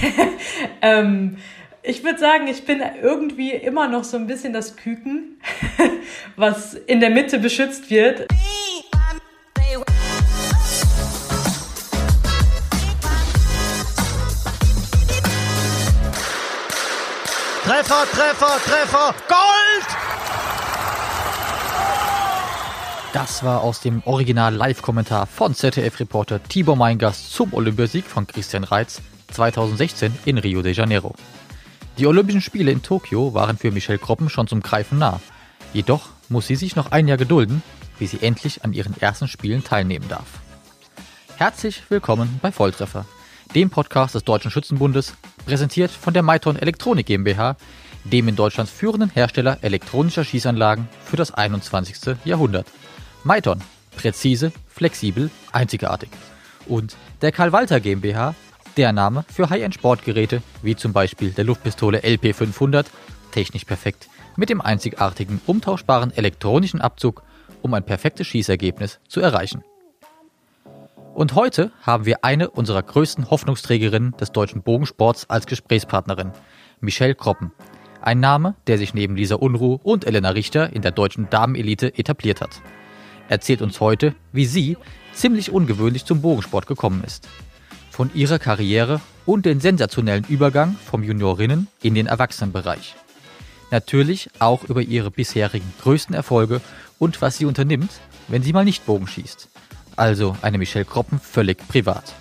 ähm, ich würde sagen, ich bin irgendwie immer noch so ein bisschen das Küken, was in der Mitte beschützt wird. Treffer, Treffer, Treffer, Gold! Das war aus dem Original-Live-Kommentar von ZDF-Reporter Tibor Meingast zum Olympiasieg von Christian Reitz 2016 in Rio de Janeiro. Die Olympischen Spiele in Tokio waren für Michelle Kroppen schon zum Greifen nah. Jedoch muss sie sich noch ein Jahr gedulden, bis sie endlich an ihren ersten Spielen teilnehmen darf. Herzlich willkommen bei Volltreffer, dem Podcast des Deutschen Schützenbundes, präsentiert von der Maiton Elektronik GmbH, dem in Deutschlands führenden Hersteller elektronischer Schießanlagen für das 21. Jahrhundert. Maiton, präzise, flexibel, einzigartig. Und der Karl Walter GmbH, der Name für High-End-Sportgeräte, wie zum Beispiel der Luftpistole LP500, technisch perfekt, mit dem einzigartigen umtauschbaren elektronischen Abzug, um ein perfektes Schießergebnis zu erreichen. Und heute haben wir eine unserer größten Hoffnungsträgerinnen des deutschen Bogensports als Gesprächspartnerin, Michelle Kroppen. Ein Name, der sich neben Lisa Unruh und Elena Richter in der deutschen Damenelite etabliert hat. Erzählt uns heute, wie sie ziemlich ungewöhnlich zum Bogensport gekommen ist von ihrer Karriere und den sensationellen Übergang vom Juniorinnen in den Erwachsenenbereich. Natürlich auch über ihre bisherigen größten Erfolge und was sie unternimmt, wenn sie mal nicht Bogen schießt. Also eine Michelle Kroppen völlig privat.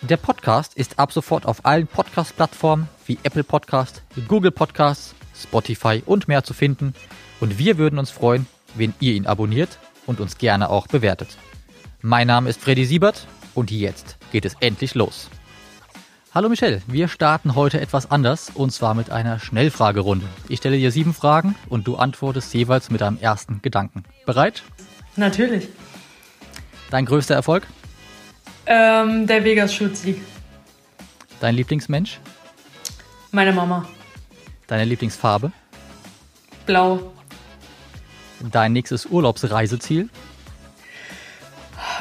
Der Podcast ist ab sofort auf allen Podcast-Plattformen wie Apple Podcast, Google Podcasts, Spotify und mehr zu finden. Und wir würden uns freuen, wenn ihr ihn abonniert und uns gerne auch bewertet. Mein Name ist Freddy Siebert und jetzt geht es endlich los. Hallo Michelle, wir starten heute etwas anders und zwar mit einer Schnellfragerunde. Ich stelle dir sieben Fragen und du antwortest jeweils mit deinem ersten Gedanken. Bereit? Natürlich. Dein größter Erfolg? Ähm, der Vegas-Schutzsieg. Dein Lieblingsmensch? Meine Mama. Deine Lieblingsfarbe? Blau. Dein nächstes Urlaubsreiseziel?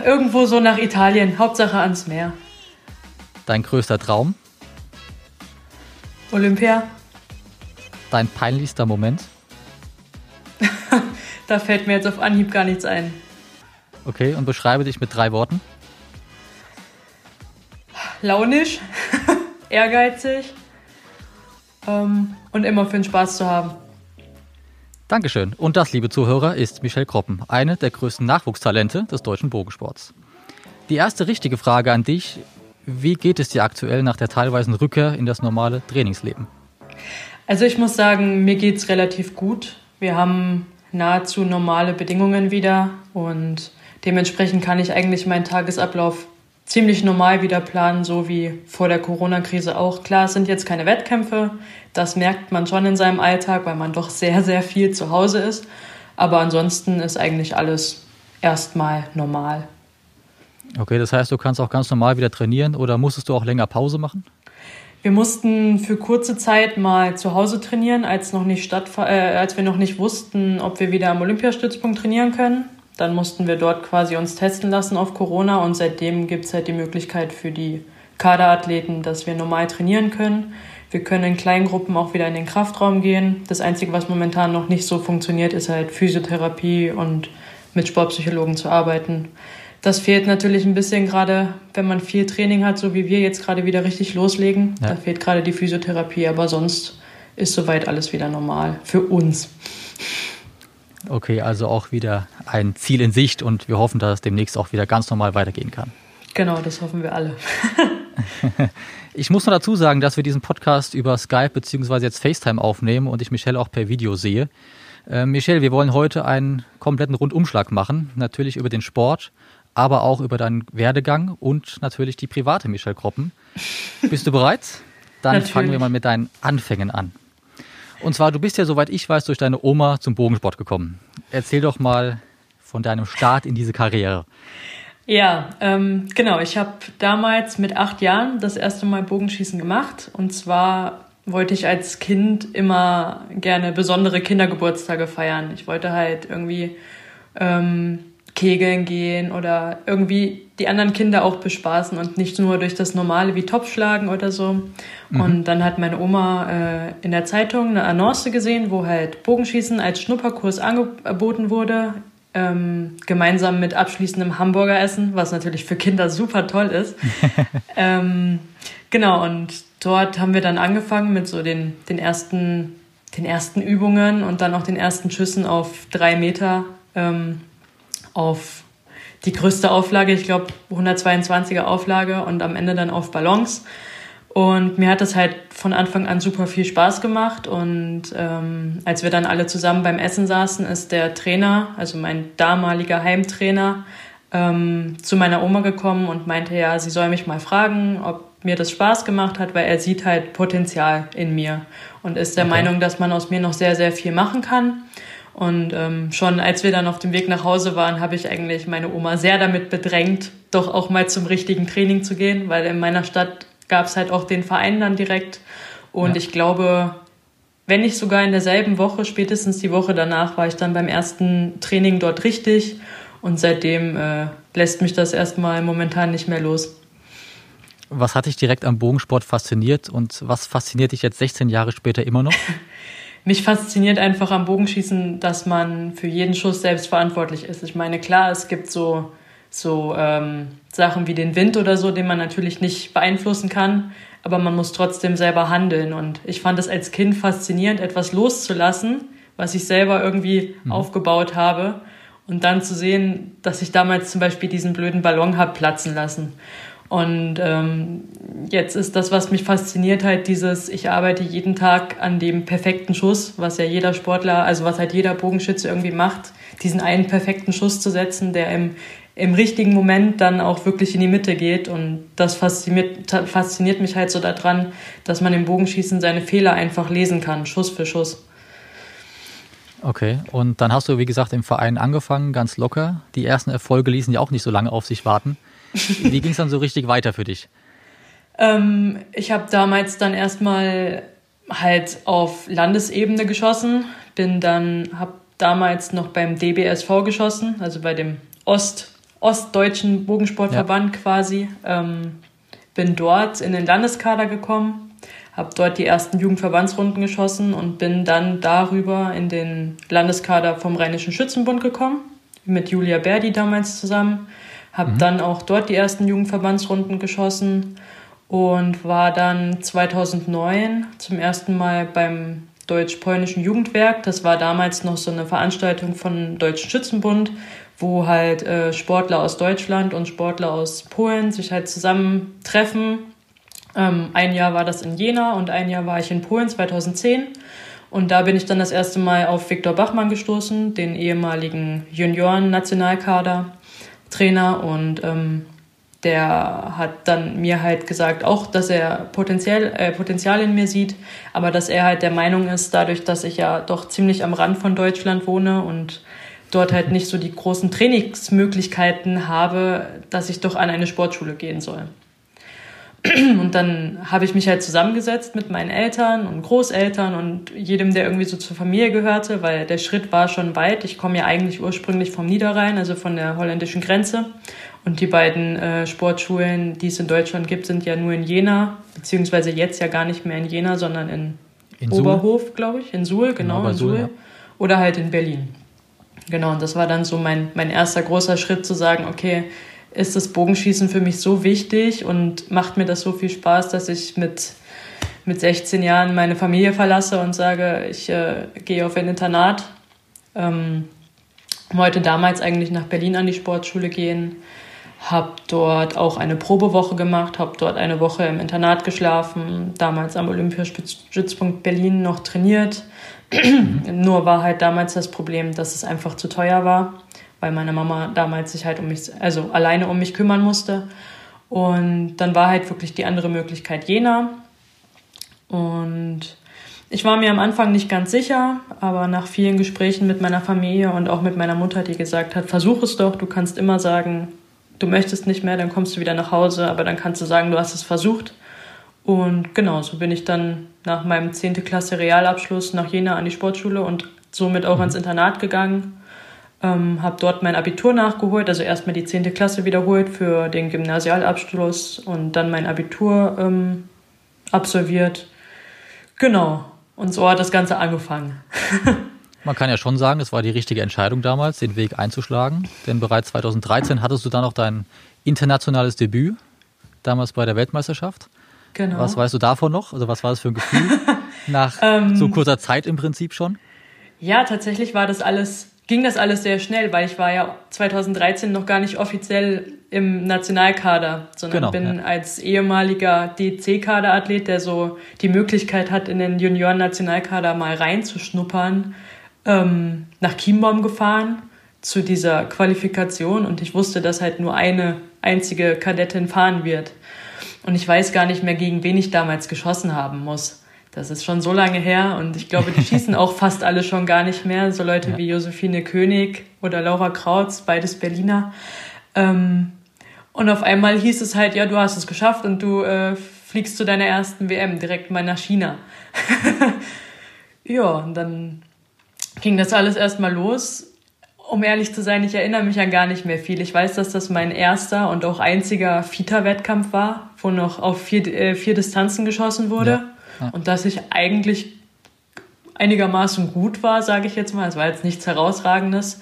Irgendwo so nach Italien, Hauptsache ans Meer. Dein größter Traum? Olympia. Dein peinlichster Moment? da fällt mir jetzt auf Anhieb gar nichts ein. Okay, und beschreibe dich mit drei Worten. Launisch, ehrgeizig ähm, und immer für den Spaß zu haben. Dankeschön. Und das, liebe Zuhörer, ist Michelle Kroppen, eine der größten Nachwuchstalente des deutschen Bogensports. Die erste richtige Frage an dich. Wie geht es dir aktuell nach der teilweisen Rückkehr in das normale Trainingsleben? Also ich muss sagen, mir geht es relativ gut. Wir haben nahezu normale Bedingungen wieder und dementsprechend kann ich eigentlich meinen Tagesablauf ziemlich normal wieder planen, so wie vor der Corona-Krise auch. Klar, es sind jetzt keine Wettkämpfe, das merkt man schon in seinem Alltag, weil man doch sehr, sehr viel zu Hause ist. Aber ansonsten ist eigentlich alles erstmal normal. Okay, das heißt, du kannst auch ganz normal wieder trainieren oder musstest du auch länger Pause machen? Wir mussten für kurze Zeit mal zu Hause trainieren, als, noch nicht äh, als wir noch nicht wussten, ob wir wieder am Olympiastützpunkt trainieren können. Dann mussten wir dort quasi uns testen lassen auf Corona und seitdem gibt es halt die Möglichkeit für die Kaderathleten, dass wir normal trainieren können. Wir können in kleinen Gruppen auch wieder in den Kraftraum gehen. Das Einzige, was momentan noch nicht so funktioniert, ist halt Physiotherapie und mit Sportpsychologen zu arbeiten. Das fehlt natürlich ein bisschen gerade, wenn man viel Training hat, so wie wir jetzt gerade wieder richtig loslegen. Ja. Da fehlt gerade die Physiotherapie, aber sonst ist soweit alles wieder normal für uns. Okay, also auch wieder ein Ziel in Sicht und wir hoffen, dass es demnächst auch wieder ganz normal weitergehen kann. Genau, das hoffen wir alle. ich muss noch dazu sagen, dass wir diesen Podcast über Skype bzw. jetzt FaceTime aufnehmen und ich Michelle auch per Video sehe. Äh, Michelle, wir wollen heute einen kompletten Rundumschlag machen, natürlich über den Sport, aber auch über deinen Werdegang und natürlich die private Michelle Kroppen. Bist du bereit? Dann fangen wir mal mit deinen Anfängen an. Und zwar, du bist ja, soweit ich weiß, durch deine Oma zum Bogensport gekommen. Erzähl doch mal von deinem Start in diese Karriere. Ja, ähm, genau. Ich habe damals mit acht Jahren das erste Mal Bogenschießen gemacht. Und zwar wollte ich als Kind immer gerne besondere Kindergeburtstage feiern. Ich wollte halt irgendwie ähm, kegeln gehen oder irgendwie die anderen Kinder auch bespaßen und nicht nur durch das Normale wie Topfschlagen oder so. Mhm. Und dann hat meine Oma äh, in der Zeitung eine Annonce gesehen, wo halt Bogenschießen als Schnupperkurs angeboten wurde, ähm, gemeinsam mit abschließendem Hamburgeressen, was natürlich für Kinder super toll ist. ähm, genau, und dort haben wir dann angefangen mit so den, den, ersten, den ersten Übungen und dann auch den ersten Schüssen auf drei Meter ähm, auf die größte Auflage, ich glaube 122er Auflage und am Ende dann auf Ballons. Und mir hat das halt von Anfang an super viel Spaß gemacht. Und ähm, als wir dann alle zusammen beim Essen saßen, ist der Trainer, also mein damaliger Heimtrainer, ähm, zu meiner Oma gekommen und meinte, ja, sie soll mich mal fragen, ob mir das Spaß gemacht hat, weil er sieht halt Potenzial in mir und ist der okay. Meinung, dass man aus mir noch sehr, sehr viel machen kann. Und ähm, schon als wir dann auf dem Weg nach Hause waren, habe ich eigentlich meine Oma sehr damit bedrängt, doch auch mal zum richtigen Training zu gehen, weil in meiner Stadt gab es halt auch den Verein dann direkt. Und ja. ich glaube, wenn nicht sogar in derselben Woche, spätestens die Woche danach, war ich dann beim ersten Training dort richtig. Und seitdem äh, lässt mich das erstmal momentan nicht mehr los. Was hat dich direkt am Bogensport fasziniert und was fasziniert dich jetzt 16 Jahre später immer noch? mich fasziniert einfach am Bogenschießen, dass man für jeden Schuss selbst verantwortlich ist. Ich meine, klar, es gibt so, so ähm, Sachen wie den Wind oder so, den man natürlich nicht beeinflussen kann, aber man muss trotzdem selber handeln. Und ich fand es als Kind faszinierend, etwas loszulassen, was ich selber irgendwie mhm. aufgebaut habe. Und dann zu sehen, dass ich damals zum Beispiel diesen blöden Ballon habe platzen lassen. Und ähm, jetzt ist das, was mich fasziniert, halt dieses, ich arbeite jeden Tag an dem perfekten Schuss, was ja jeder Sportler, also was halt jeder Bogenschütze irgendwie macht, diesen einen perfekten Schuss zu setzen, der im, im richtigen Moment dann auch wirklich in die Mitte geht. Und das fasziniert, fasziniert mich halt so daran, dass man im Bogenschießen seine Fehler einfach lesen kann, Schuss für Schuss. Okay, und dann hast du, wie gesagt, im Verein angefangen, ganz locker. Die ersten Erfolge ließen ja auch nicht so lange auf sich warten. Wie ging es dann so richtig weiter für dich? Ähm, ich habe damals dann erstmal halt auf Landesebene geschossen, bin dann, habe damals noch beim DBSV geschossen, also bei dem Ost, Ostdeutschen Bogensportverband ja. quasi. Ähm, bin dort in den Landeskader gekommen, habe dort die ersten Jugendverbandsrunden geschossen und bin dann darüber in den Landeskader vom Rheinischen Schützenbund gekommen, mit Julia Berdi damals zusammen. Habe mhm. dann auch dort die ersten Jugendverbandsrunden geschossen und war dann 2009 zum ersten Mal beim Deutsch-Polnischen Jugendwerk. Das war damals noch so eine Veranstaltung von Deutschen Schützenbund, wo halt äh, Sportler aus Deutschland und Sportler aus Polen sich halt zusammentreffen. Ähm, ein Jahr war das in Jena und ein Jahr war ich in Polen 2010. Und da bin ich dann das erste Mal auf Viktor Bachmann gestoßen, den ehemaligen Junioren-Nationalkader. Trainer und ähm, der hat dann mir halt gesagt, auch, dass er Potenzial, äh, Potenzial in mir sieht, aber dass er halt der Meinung ist, dadurch, dass ich ja doch ziemlich am Rand von Deutschland wohne und dort halt nicht so die großen Trainingsmöglichkeiten habe, dass ich doch an eine Sportschule gehen soll. Und dann habe ich mich halt zusammengesetzt mit meinen Eltern und Großeltern und jedem, der irgendwie so zur Familie gehörte, weil der Schritt war schon weit. Ich komme ja eigentlich ursprünglich vom Niederrhein, also von der holländischen Grenze. Und die beiden äh, Sportschulen, die es in Deutschland gibt, sind ja nur in Jena, beziehungsweise jetzt ja gar nicht mehr in Jena, sondern in, in Oberhof, glaube ich, in Suhl, genau, in Suhl. Suhl ja. Oder halt in Berlin. Genau, und das war dann so mein, mein erster großer Schritt zu sagen, okay, ist das Bogenschießen für mich so wichtig und macht mir das so viel Spaß, dass ich mit, mit 16 Jahren meine Familie verlasse und sage, ich äh, gehe auf ein Internat. Ähm, wollte damals eigentlich nach Berlin an die Sportschule gehen, habe dort auch eine Probewoche gemacht, habe dort eine Woche im Internat geschlafen, damals am Olympiastützpunkt Berlin noch trainiert. Nur war halt damals das Problem, dass es einfach zu teuer war weil meine Mama damals sich halt um mich, also alleine um mich kümmern musste. Und dann war halt wirklich die andere Möglichkeit Jena. Und ich war mir am Anfang nicht ganz sicher, aber nach vielen Gesprächen mit meiner Familie und auch mit meiner Mutter, die gesagt hat, versuch es doch, du kannst immer sagen, du möchtest nicht mehr, dann kommst du wieder nach Hause, aber dann kannst du sagen, du hast es versucht. Und genau, so bin ich dann nach meinem 10. Klasse Realabschluss nach Jena an die Sportschule und somit auch mhm. ans Internat gegangen Ähm, habe dort mein Abitur nachgeholt, also erstmal die 10. Klasse wiederholt für den Gymnasialabschluss und dann mein Abitur ähm, absolviert. Genau. Und so hat das Ganze angefangen. Man kann ja schon sagen, es war die richtige Entscheidung damals, den Weg einzuschlagen. Denn bereits 2013 hattest du dann auch dein internationales Debüt, damals bei der Weltmeisterschaft. Genau. Was weißt du davon noch? Also was war das für ein Gefühl nach ähm, so kurzer Zeit im Prinzip schon? Ja, tatsächlich war das alles, ging das alles sehr schnell, weil ich war ja 2013 noch gar nicht offiziell im Nationalkader, sondern genau, bin ja. als ehemaliger DC-Kaderathlet, der so die Möglichkeit hat, in den Junioren-Nationalkader mal reinzuschnuppern, ähm, nach Chiembaum gefahren zu dieser Qualifikation und ich wusste, dass halt nur eine einzige Kadettin fahren wird. Und ich weiß gar nicht mehr, gegen wen ich damals geschossen haben muss. Das ist schon so lange her und ich glaube, die schießen auch fast alle schon gar nicht mehr. So Leute ja. wie Josephine König oder Laura Krautz, beides Berliner. Ähm, und auf einmal hieß es halt, ja, du hast es geschafft und du äh, fliegst zu deiner ersten WM direkt mal nach China. ja, und dann ging das alles erstmal los um ehrlich zu sein, ich erinnere mich an gar nicht mehr viel. Ich weiß, dass das mein erster und auch einziger FITA-Wettkampf war, wo noch auf vier, äh, vier Distanzen geschossen wurde. Ja. Ja. Und dass ich eigentlich einigermaßen gut war, sage ich jetzt mal. Es war jetzt nichts Herausragendes.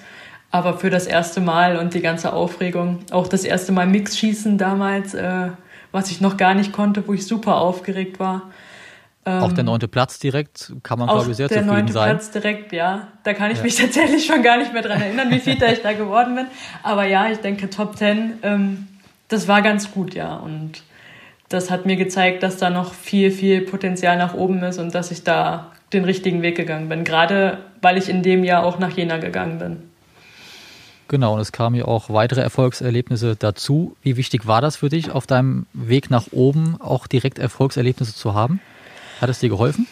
Aber für das erste Mal und die ganze Aufregung, auch das erste Mal Mixschießen damals, äh, was ich noch gar nicht konnte, wo ich super aufgeregt war, auch der ähm, neunte Platz direkt kann man, glaube ich, sehr zufrieden sein. Der neunte Platz direkt, ja. Da kann ich ja. mich tatsächlich schon gar nicht mehr dran erinnern, wie viel da ich da geworden bin. Aber ja, ich denke, Top Ten, ähm, das war ganz gut, ja. Und das hat mir gezeigt, dass da noch viel, viel Potenzial nach oben ist und dass ich da den richtigen Weg gegangen bin. Gerade weil ich in dem Jahr auch nach Jena gegangen bin. Genau, und es kamen ja auch weitere Erfolgserlebnisse dazu. Wie wichtig war das für dich, auf deinem Weg nach oben auch direkt Erfolgserlebnisse zu haben? Hat es dir geholfen?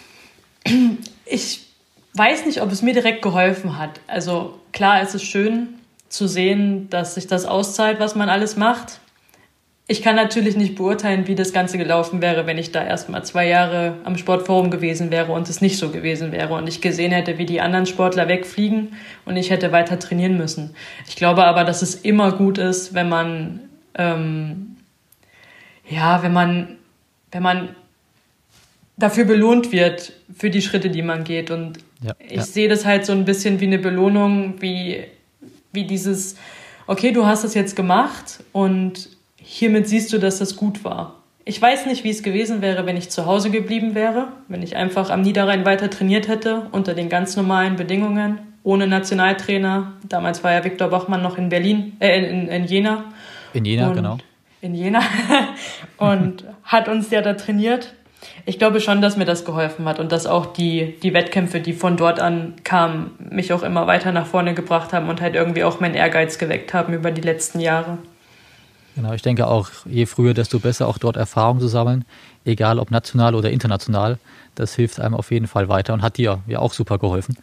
Ich weiß nicht, ob es mir direkt geholfen hat. Also klar, es ist schön zu sehen, dass sich das auszahlt, was man alles macht. Ich kann natürlich nicht beurteilen, wie das Ganze gelaufen wäre, wenn ich da erst mal zwei Jahre am Sportforum gewesen wäre und es nicht so gewesen wäre und ich gesehen hätte, wie die anderen Sportler wegfliegen und ich hätte weiter trainieren müssen. Ich glaube aber, dass es immer gut ist, wenn man ähm, ja, wenn man wenn man dafür belohnt wird, für die Schritte, die man geht. Und ja, ich ja. sehe das halt so ein bisschen wie eine Belohnung, wie, wie dieses, okay, du hast das jetzt gemacht und hiermit siehst du, dass das gut war. Ich weiß nicht, wie es gewesen wäre, wenn ich zu Hause geblieben wäre, wenn ich einfach am Niederrhein weiter trainiert hätte, unter den ganz normalen Bedingungen, ohne Nationaltrainer. Damals war ja Viktor Bachmann noch in Berlin, äh, in, in Jena. In Jena, und genau. In Jena. und hat uns ja da trainiert. Ich glaube schon, dass mir das geholfen hat und dass auch die, die Wettkämpfe, die von dort an kamen, mich auch immer weiter nach vorne gebracht haben und halt irgendwie auch meinen Ehrgeiz geweckt haben über die letzten Jahre. Genau, ich denke auch, je früher, desto besser auch dort Erfahrung zu sammeln, egal ob national oder international. Das hilft einem auf jeden Fall weiter und hat dir ja auch super geholfen.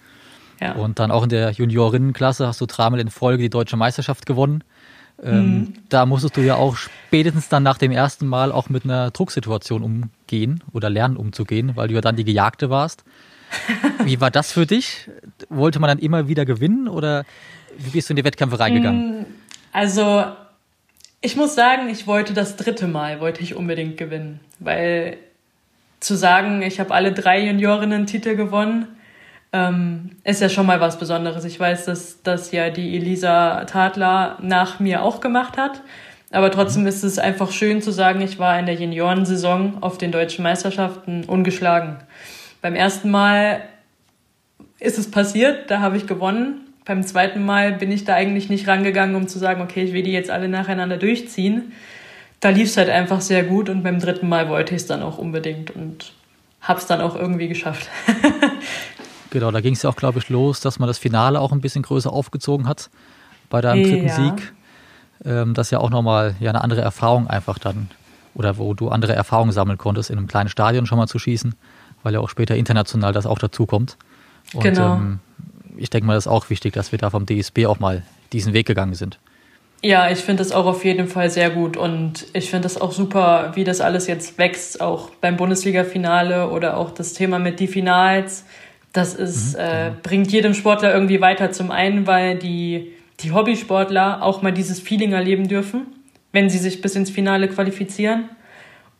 Ja. Und dann auch in der Juniorinnenklasse hast du dreimal in Folge die deutsche Meisterschaft gewonnen. Ähm, mhm. Da musstest du ja auch spätestens dann nach dem ersten Mal auch mit einer Drucksituation umgehen oder lernen umzugehen, weil du ja dann die Gejagte warst. Wie war das für dich? Wollte man dann immer wieder gewinnen oder wie bist du in die Wettkämpfe reingegangen? Mm, also ich muss sagen, ich wollte das dritte Mal, wollte ich unbedingt gewinnen, weil zu sagen, ich habe alle drei Juniorinnen-Titel gewonnen, ähm, ist ja schon mal was Besonderes. Ich weiß, dass das ja die Elisa Tadler nach mir auch gemacht hat. Aber trotzdem ist es einfach schön zu sagen, ich war in der Juniorensaison auf den deutschen Meisterschaften ungeschlagen. Beim ersten Mal ist es passiert, da habe ich gewonnen. Beim zweiten Mal bin ich da eigentlich nicht rangegangen, um zu sagen, okay, ich will die jetzt alle nacheinander durchziehen. Da lief es halt einfach sehr gut und beim dritten Mal wollte ich es dann auch unbedingt und habe es dann auch irgendwie geschafft. Genau, da ging es ja auch, glaube ich, los, dass man das Finale auch ein bisschen größer aufgezogen hat bei deinem dritten ja. Sieg. Ähm, das ist ja auch nochmal ja, eine andere Erfahrung einfach dann, oder wo du andere Erfahrungen sammeln konntest, in einem kleinen Stadion schon mal zu schießen, weil ja auch später international das auch dazu kommt. Und genau. ähm, ich denke mal, das ist auch wichtig, dass wir da vom DSB auch mal diesen Weg gegangen sind. Ja, ich finde das auch auf jeden Fall sehr gut und ich finde das auch super, wie das alles jetzt wächst, auch beim Bundesliga-Finale oder auch das Thema mit die Finals Das ist, mhm, äh, bringt jedem Sportler irgendwie weiter. Zum einen, weil die, die Hobbysportler auch mal dieses Feeling erleben dürfen, wenn sie sich bis ins Finale qualifizieren.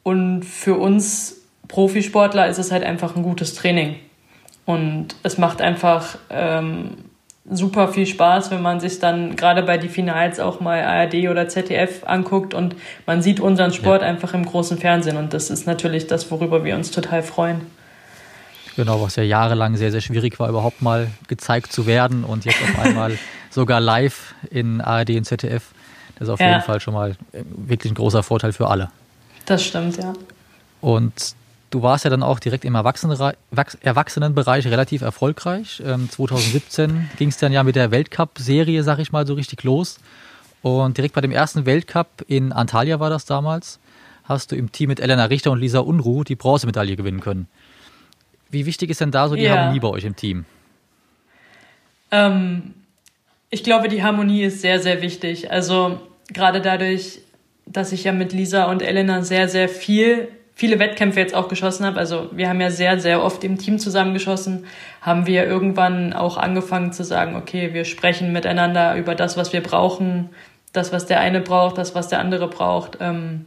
Und für uns Profisportler ist es halt einfach ein gutes Training. Und es macht einfach ähm, super viel Spaß, wenn man sich dann gerade bei die Finals auch mal ARD oder ZDF anguckt und man sieht unseren Sport ja. einfach im großen Fernsehen. Und das ist natürlich das, worüber wir uns total freuen. Genau, was ja jahrelang sehr, sehr schwierig war, überhaupt mal gezeigt zu werden und jetzt auf einmal sogar live in ARD und ZDF. Das ist auf ja. jeden Fall schon mal wirklich ein großer Vorteil für alle. Das stimmt, ja. Und du warst ja dann auch direkt im Erwachsenenbereich relativ erfolgreich. 2017 ging es dann ja mit der Weltcup-Serie, sag ich mal, so richtig los. Und direkt bei dem ersten Weltcup in Antalya war das damals, hast du im Team mit Elena Richter und Lisa Unruh die Bronzemedaille gewinnen können. Wie wichtig ist denn da so die ja. Harmonie bei euch im Team? Ähm, ich glaube, die Harmonie ist sehr, sehr wichtig. Also gerade dadurch, dass ich ja mit Lisa und Elena sehr, sehr viel, viele Wettkämpfe jetzt auch geschossen habe. Also wir haben ja sehr, sehr oft im Team zusammengeschossen, haben wir irgendwann auch angefangen zu sagen, okay, wir sprechen miteinander über das, was wir brauchen, das, was der eine braucht, das, was der andere braucht. Ähm,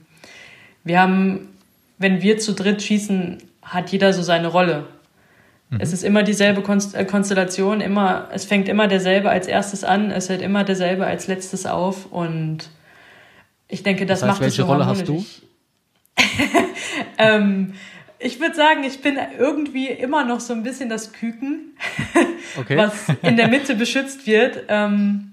wir haben, wenn wir zu dritt schießen, hat jeder so seine Rolle. Mhm. Es ist immer dieselbe äh, Konstellation, immer, es fängt immer derselbe als erstes an, es hört immer derselbe als letztes auf und ich denke, das, das heißt, macht welche es so Rolle hast du? ähm, ich würde sagen, ich bin irgendwie immer noch so ein bisschen das Küken, okay. was in der Mitte beschützt wird. Ähm,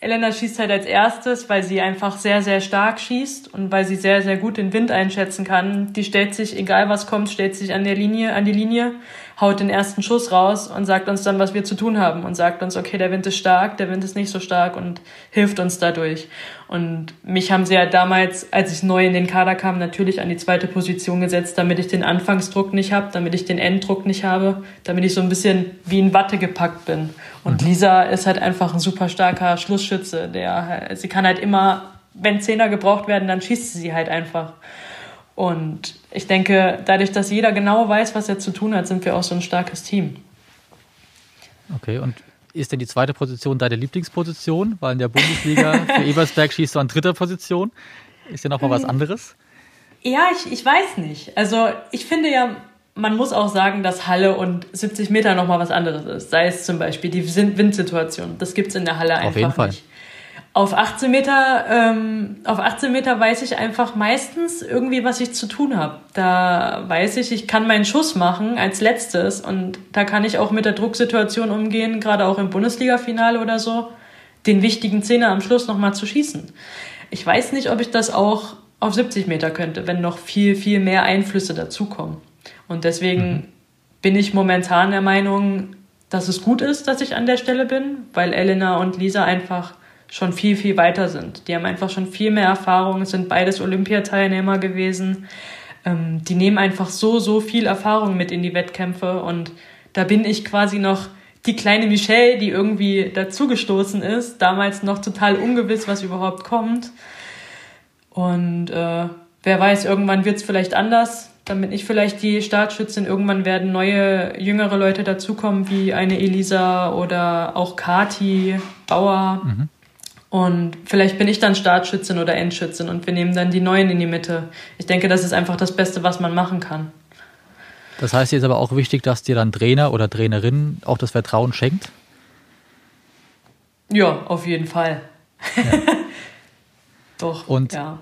Elena schießt halt als erstes, weil sie einfach sehr, sehr stark schießt und weil sie sehr, sehr gut den Wind einschätzen kann. Die stellt sich, egal was kommt, stellt sich an der Linie, an die Linie, haut den ersten Schuss raus und sagt uns dann, was wir zu tun haben und sagt uns, okay, der Wind ist stark, der Wind ist nicht so stark und hilft uns dadurch. Und mich haben sie ja damals, als ich neu in den Kader kam, natürlich an die zweite Position gesetzt, damit ich den Anfangsdruck nicht habe, damit ich den Enddruck nicht habe, damit ich so ein bisschen wie in Watte gepackt bin. Und mhm. Lisa ist halt einfach ein super starker Schlussschütze. Der, sie kann halt immer, wenn Zehner gebraucht werden, dann schießt sie halt einfach. Und ich denke, dadurch, dass jeder genau weiß, was er zu tun hat, sind wir auch so ein starkes Team. Okay, und ist denn die zweite Position deine Lieblingsposition? Weil in der Bundesliga für Ebersberg schießt du an dritter Position. Ist ja nochmal was hm. anderes? Ja, ich, ich weiß nicht. Also ich finde ja, man muss auch sagen, dass Halle und 70 Meter nochmal was anderes ist. Sei es zum Beispiel die Windsituation. Das gibt es in der Halle einfach Auf jeden Fall. nicht. Auf 18 Meter, ähm, auf 18 Meter weiß ich einfach meistens irgendwie, was ich zu tun habe. Da weiß ich, ich kann meinen Schuss machen als letztes und da kann ich auch mit der Drucksituation umgehen, gerade auch im Bundesliga-Finale oder so, den wichtigen Zehner am Schluss nochmal zu schießen. Ich weiß nicht, ob ich das auch auf 70 Meter könnte, wenn noch viel, viel mehr Einflüsse dazukommen. Und deswegen mhm. bin ich momentan der Meinung, dass es gut ist, dass ich an der Stelle bin, weil Elena und Lisa einfach schon viel, viel weiter sind. Die haben einfach schon viel mehr Erfahrung, sind beides Olympiateilnehmer gewesen. Ähm, die nehmen einfach so, so viel Erfahrung mit in die Wettkämpfe und da bin ich quasi noch die kleine Michelle, die irgendwie dazugestoßen ist, damals noch total ungewiss, was überhaupt kommt. Und äh, wer weiß, irgendwann wird es vielleicht anders dann bin ich vielleicht die Startschützin. Irgendwann werden neue, jüngere Leute dazukommen, wie eine Elisa oder auch Kati Bauer. Mhm. Und vielleicht bin ich dann Startschützin oder Endschützin und wir nehmen dann die Neuen in die Mitte. Ich denke, das ist einfach das Beste, was man machen kann. Das heißt jetzt aber auch wichtig, dass dir dann Trainer oder Trainerin auch das Vertrauen schenkt? Ja, auf jeden Fall. Ja. Doch. Und ja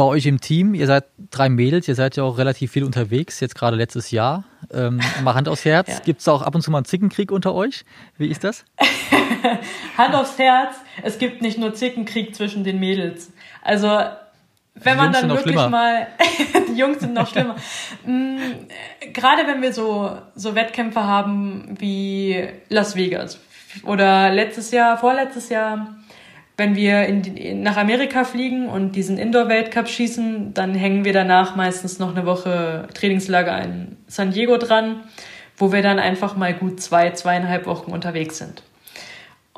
bei euch im Team, ihr seid drei Mädels, ihr seid ja auch relativ viel unterwegs, jetzt gerade letztes Jahr. Ähm, mal Hand aufs Herz, ja. gibt es auch ab und zu mal einen Zickenkrieg unter euch? Wie ist das? Hand aufs Herz, es gibt nicht nur Zickenkrieg zwischen den Mädels. Also wenn man dann wirklich mal, die Jungs sind noch schlimmer. mm, gerade wenn wir so, so Wettkämpfe haben wie Las Vegas oder letztes Jahr, vorletztes Jahr, wenn wir in, nach Amerika fliegen und diesen Indoor-Weltcup schießen, dann hängen wir danach meistens noch eine Woche Trainingslager in San Diego dran, wo wir dann einfach mal gut zwei, zweieinhalb Wochen unterwegs sind.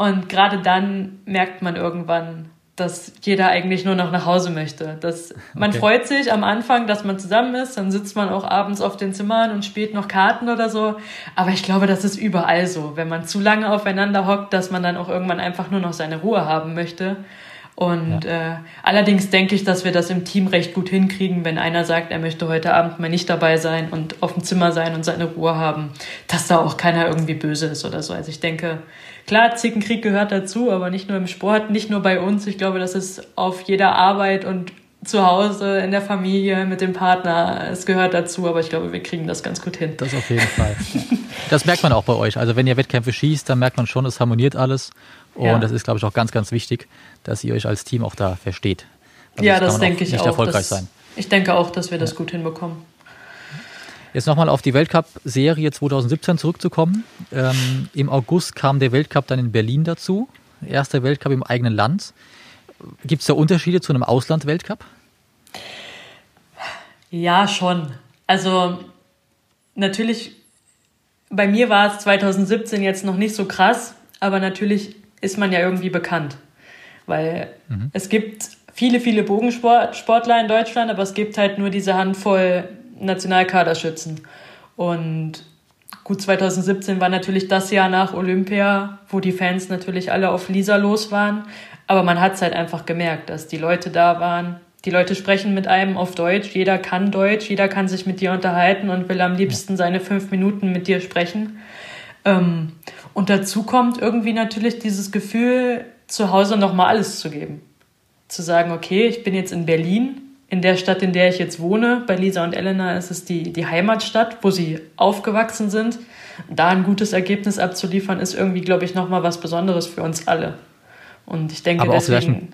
Und gerade dann merkt man irgendwann, dass jeder eigentlich nur noch nach Hause möchte. Das, man okay. freut sich am Anfang, dass man zusammen ist, dann sitzt man auch abends auf den Zimmern und spielt noch Karten oder so. Aber ich glaube, das ist überall so. Wenn man zu lange aufeinander hockt, dass man dann auch irgendwann einfach nur noch seine Ruhe haben möchte. Und ja. äh, allerdings denke ich, dass wir das im Team recht gut hinkriegen, wenn einer sagt, er möchte heute Abend mal nicht dabei sein und auf dem Zimmer sein und seine Ruhe haben, dass da auch keiner irgendwie böse ist oder so. Also ich denke, klar, Zickenkrieg gehört dazu, aber nicht nur im Sport, nicht nur bei uns. Ich glaube, das ist auf jeder Arbeit und zu Hause, in der Familie, mit dem Partner. Es gehört dazu, aber ich glaube, wir kriegen das ganz gut hin. Das auf jeden Fall. Das merkt man auch bei euch. Also wenn ihr Wettkämpfe schießt, dann merkt man schon, es harmoniert alles. Und ja. das ist, glaube ich, auch ganz, ganz wichtig, dass ihr euch als Team auch da versteht. Also ja, das, das denke ich nicht auch. erfolgreich das, sein. Ich denke auch, dass wir das ja. gut hinbekommen. Jetzt nochmal auf die Weltcup-Serie 2017 zurückzukommen. Ähm, Im August kam der Weltcup dann in Berlin dazu. Erster Weltcup im eigenen Land. Gibt es da Unterschiede zu einem Ausland-Weltcup? Ja, schon. Also natürlich, bei mir war es 2017 jetzt noch nicht so krass, aber natürlich ist man ja irgendwie bekannt. Weil mhm. es gibt viele, viele Bogensportler in Deutschland, aber es gibt halt nur diese Handvoll Nationalkaderschützen. Und gut, 2017 war natürlich das Jahr nach Olympia, wo die Fans natürlich alle auf Lisa los waren. Aber man hat es halt einfach gemerkt, dass die Leute da waren. Die Leute sprechen mit einem auf Deutsch, jeder kann Deutsch, jeder kann sich mit dir unterhalten und will am liebsten seine fünf Minuten mit dir sprechen. Ähm, und dazu kommt irgendwie natürlich dieses Gefühl, zu Hause nochmal alles zu geben. Zu sagen, okay, ich bin jetzt in Berlin, in der Stadt, in der ich jetzt wohne. Bei Lisa und Elena ist es die, die Heimatstadt, wo sie aufgewachsen sind. Da ein gutes Ergebnis abzuliefern, ist irgendwie, glaube ich, nochmal was Besonderes für uns alle. Und ich denke, Aber auch deswegen.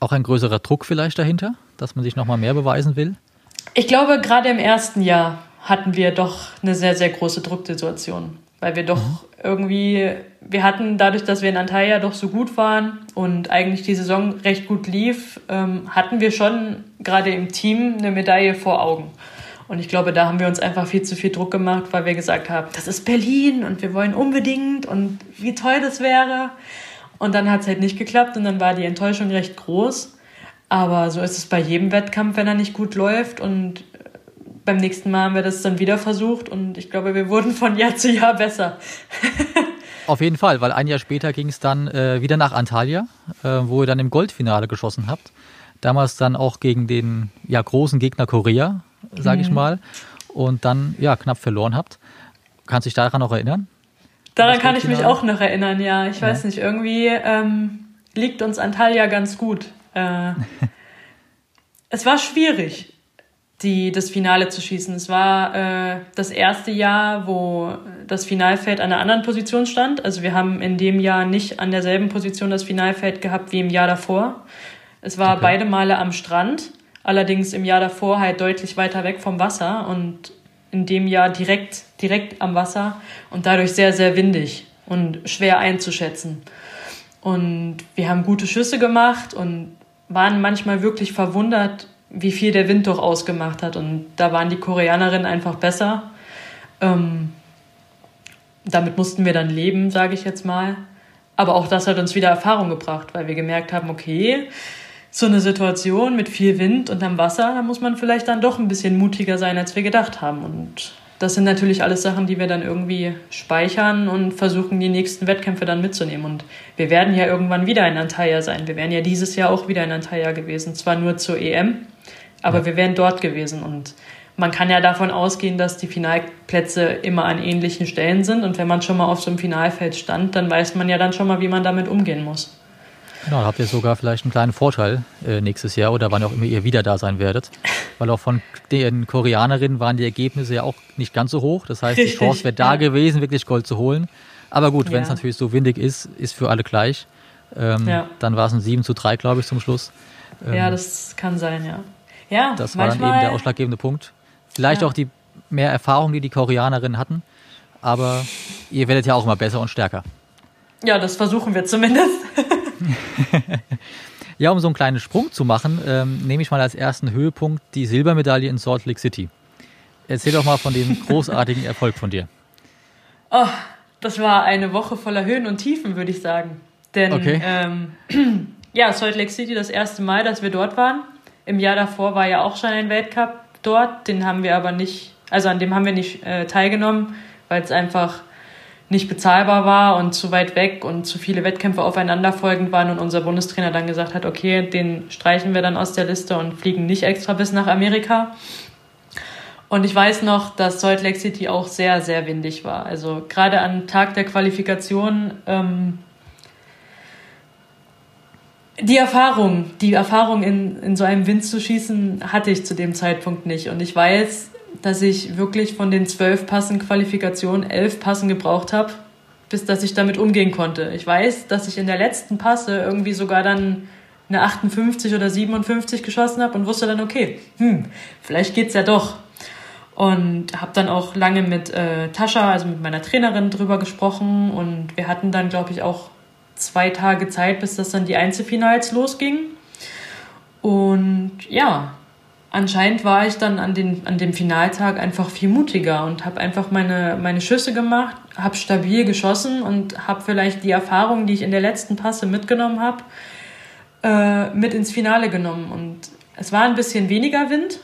Auch ein größerer Druck vielleicht dahinter, dass man sich nochmal mehr beweisen will? Ich glaube, gerade im ersten Jahr hatten wir doch eine sehr, sehr große Drucksituation weil wir doch mhm. irgendwie, wir hatten dadurch, dass wir in Antalya doch so gut waren und eigentlich die Saison recht gut lief, ähm, hatten wir schon gerade im Team eine Medaille vor Augen. Und ich glaube, da haben wir uns einfach viel zu viel Druck gemacht, weil wir gesagt haben, das ist Berlin und wir wollen unbedingt und wie toll das wäre. Und dann hat es halt nicht geklappt und dann war die Enttäuschung recht groß. Aber so ist es bei jedem Wettkampf, wenn er nicht gut läuft. Und beim nächsten Mal haben wir das dann wieder versucht und ich glaube, wir wurden von Jahr zu Jahr besser. Auf jeden Fall, weil ein Jahr später ging es dann äh, wieder nach Antalya, äh, wo ihr dann im Goldfinale geschossen habt. Damals dann auch gegen den ja, großen Gegner Korea, sage ich mhm. mal. Und dann ja knapp verloren habt. Kannst du dich daran noch erinnern? Daran kann ich mich auch noch erinnern, ja. Ich ja. weiß nicht, irgendwie ähm, liegt uns Antalya ganz gut. Äh, es war schwierig die, das Finale zu schießen. Es war äh, das erste Jahr, wo das Finalfeld an einer anderen Position stand. Also wir haben in dem Jahr nicht an derselben Position das Finalfeld gehabt wie im Jahr davor. Es war okay. beide Male am Strand, allerdings im Jahr davor halt deutlich weiter weg vom Wasser und in dem Jahr direkt, direkt am Wasser und dadurch sehr, sehr windig und schwer einzuschätzen. Und wir haben gute Schüsse gemacht und waren manchmal wirklich verwundert, wie viel der Wind doch ausgemacht hat. Und da waren die Koreanerinnen einfach besser. Ähm, damit mussten wir dann leben, sage ich jetzt mal. Aber auch das hat uns wieder Erfahrung gebracht, weil wir gemerkt haben, okay, so eine Situation mit viel Wind und am Wasser, da muss man vielleicht dann doch ein bisschen mutiger sein, als wir gedacht haben. Und das sind natürlich alles Sachen, die wir dann irgendwie speichern und versuchen, die nächsten Wettkämpfe dann mitzunehmen. Und wir werden ja irgendwann wieder in Antalya sein. Wir wären ja dieses Jahr auch wieder in Antalya gewesen. Zwar nur zur EM, aber ja. wir wären dort gewesen. Und man kann ja davon ausgehen, dass die Finalplätze immer an ähnlichen Stellen sind. Und wenn man schon mal auf so einem Finalfeld stand, dann weiß man ja dann schon mal, wie man damit umgehen muss. Genau, da habt ihr sogar vielleicht einen kleinen Vorteil äh, nächstes Jahr oder wann auch immer ihr wieder da sein werdet. Weil auch von den Koreanerinnen waren die Ergebnisse ja auch nicht ganz so hoch. Das heißt, die Chance wäre da ja. gewesen, wirklich Gold zu holen. Aber gut, wenn es natürlich so windig ist, ist für alle gleich. Ähm, ja. Dann war es ein 7 zu 3, glaube ich, zum Schluss. Ähm, ja, das kann sein, ja. Ja, das war dann eben der ausschlaggebende Punkt. Vielleicht ja. auch die mehr Erfahrung, die die Koreanerinnen hatten. Aber ihr werdet ja auch immer besser und stärker. Ja, das versuchen wir zumindest. ja, um so einen kleinen Sprung zu machen, ähm, nehme ich mal als ersten Höhepunkt die Silbermedaille in Salt Lake City. Erzähl doch mal von dem großartigen Erfolg von dir. Oh, das war eine Woche voller Höhen und Tiefen, würde ich sagen. Denn okay. ähm, ja, Salt Lake City das erste Mal, dass wir dort waren. Im Jahr davor war ja auch schon ein Weltcup dort. Den haben wir aber nicht, also an dem haben wir nicht äh, teilgenommen, weil es einfach nicht bezahlbar war und zu weit weg und zu viele Wettkämpfe aufeinanderfolgend waren und unser Bundestrainer dann gesagt hat, okay, den streichen wir dann aus der Liste und fliegen nicht extra bis nach Amerika. Und ich weiß noch, dass Salt Lake City auch sehr, sehr windig war. Also gerade am Tag der Qualifikation ähm, die Erfahrung, die Erfahrung in, in so einem Wind zu schießen, hatte ich zu dem Zeitpunkt nicht. Und ich weiß, dass ich wirklich von den zwölf Passen Qualifikation elf Passen gebraucht habe, bis dass ich damit umgehen konnte. Ich weiß, dass ich in der letzten Passe irgendwie sogar dann eine 58 oder 57 geschossen habe und wusste dann, okay, hm, vielleicht geht's ja doch. Und habe dann auch lange mit äh, Tascha, also mit meiner Trainerin, drüber gesprochen und wir hatten dann, glaube ich, auch zwei Tage Zeit, bis das dann die Einzelfinals losging. Und ja, anscheinend war ich dann an, den, an dem Finaltag einfach viel mutiger und habe einfach meine, meine Schüsse gemacht, habe stabil geschossen und habe vielleicht die Erfahrung, die ich in der letzten Passe mitgenommen habe, äh, mit ins Finale genommen. Und es war ein bisschen weniger Wind,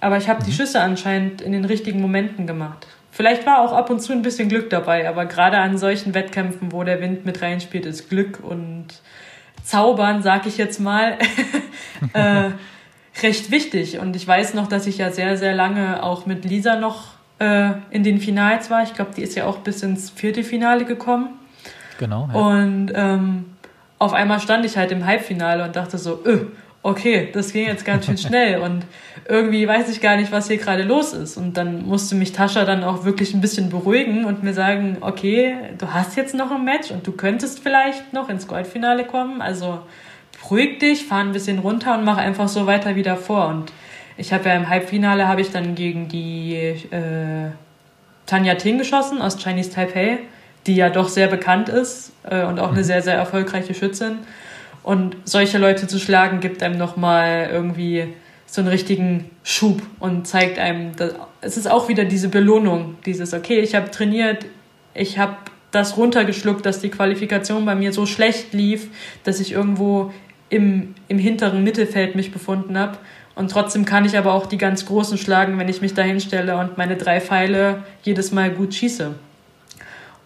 aber ich habe die mhm. Schüsse anscheinend in den richtigen Momenten gemacht. Vielleicht war auch ab und zu ein bisschen Glück dabei, aber gerade an solchen Wettkämpfen, wo der Wind mit reinspielt, ist Glück und Zaubern, sag ich jetzt mal, äh, recht wichtig. Und ich weiß noch, dass ich ja sehr, sehr lange auch mit Lisa noch äh, in den Finals war. Ich glaube, die ist ja auch bis ins vierte Finale gekommen. Genau. Ja. Und ähm, auf einmal stand ich halt im Halbfinale und dachte so, öh, okay, das ging jetzt ganz schön schnell und irgendwie weiß ich gar nicht, was hier gerade los ist. Und dann musste mich Tascha dann auch wirklich ein bisschen beruhigen und mir sagen, okay, du hast jetzt noch ein Match und du könntest vielleicht noch ins Goldfinale kommen. Also beruhig dich, fahr ein bisschen runter und mach einfach so weiter wie davor. Und ich habe ja im Halbfinale habe ich dann gegen die äh, Tanja Ting geschossen aus Chinese Taipei, die ja doch sehr bekannt ist äh, und auch eine mhm. sehr, sehr erfolgreiche Schützin. Und solche Leute zu schlagen, gibt einem nochmal irgendwie so einen richtigen Schub und zeigt einem, dass, es ist auch wieder diese Belohnung, dieses, okay, ich habe trainiert, ich habe das runtergeschluckt, dass die Qualifikation bei mir so schlecht lief, dass ich irgendwo im, im hinteren Mittelfeld mich befunden habe. Und trotzdem kann ich aber auch die ganz Großen schlagen, wenn ich mich da hinstelle und meine drei Pfeile jedes Mal gut schieße.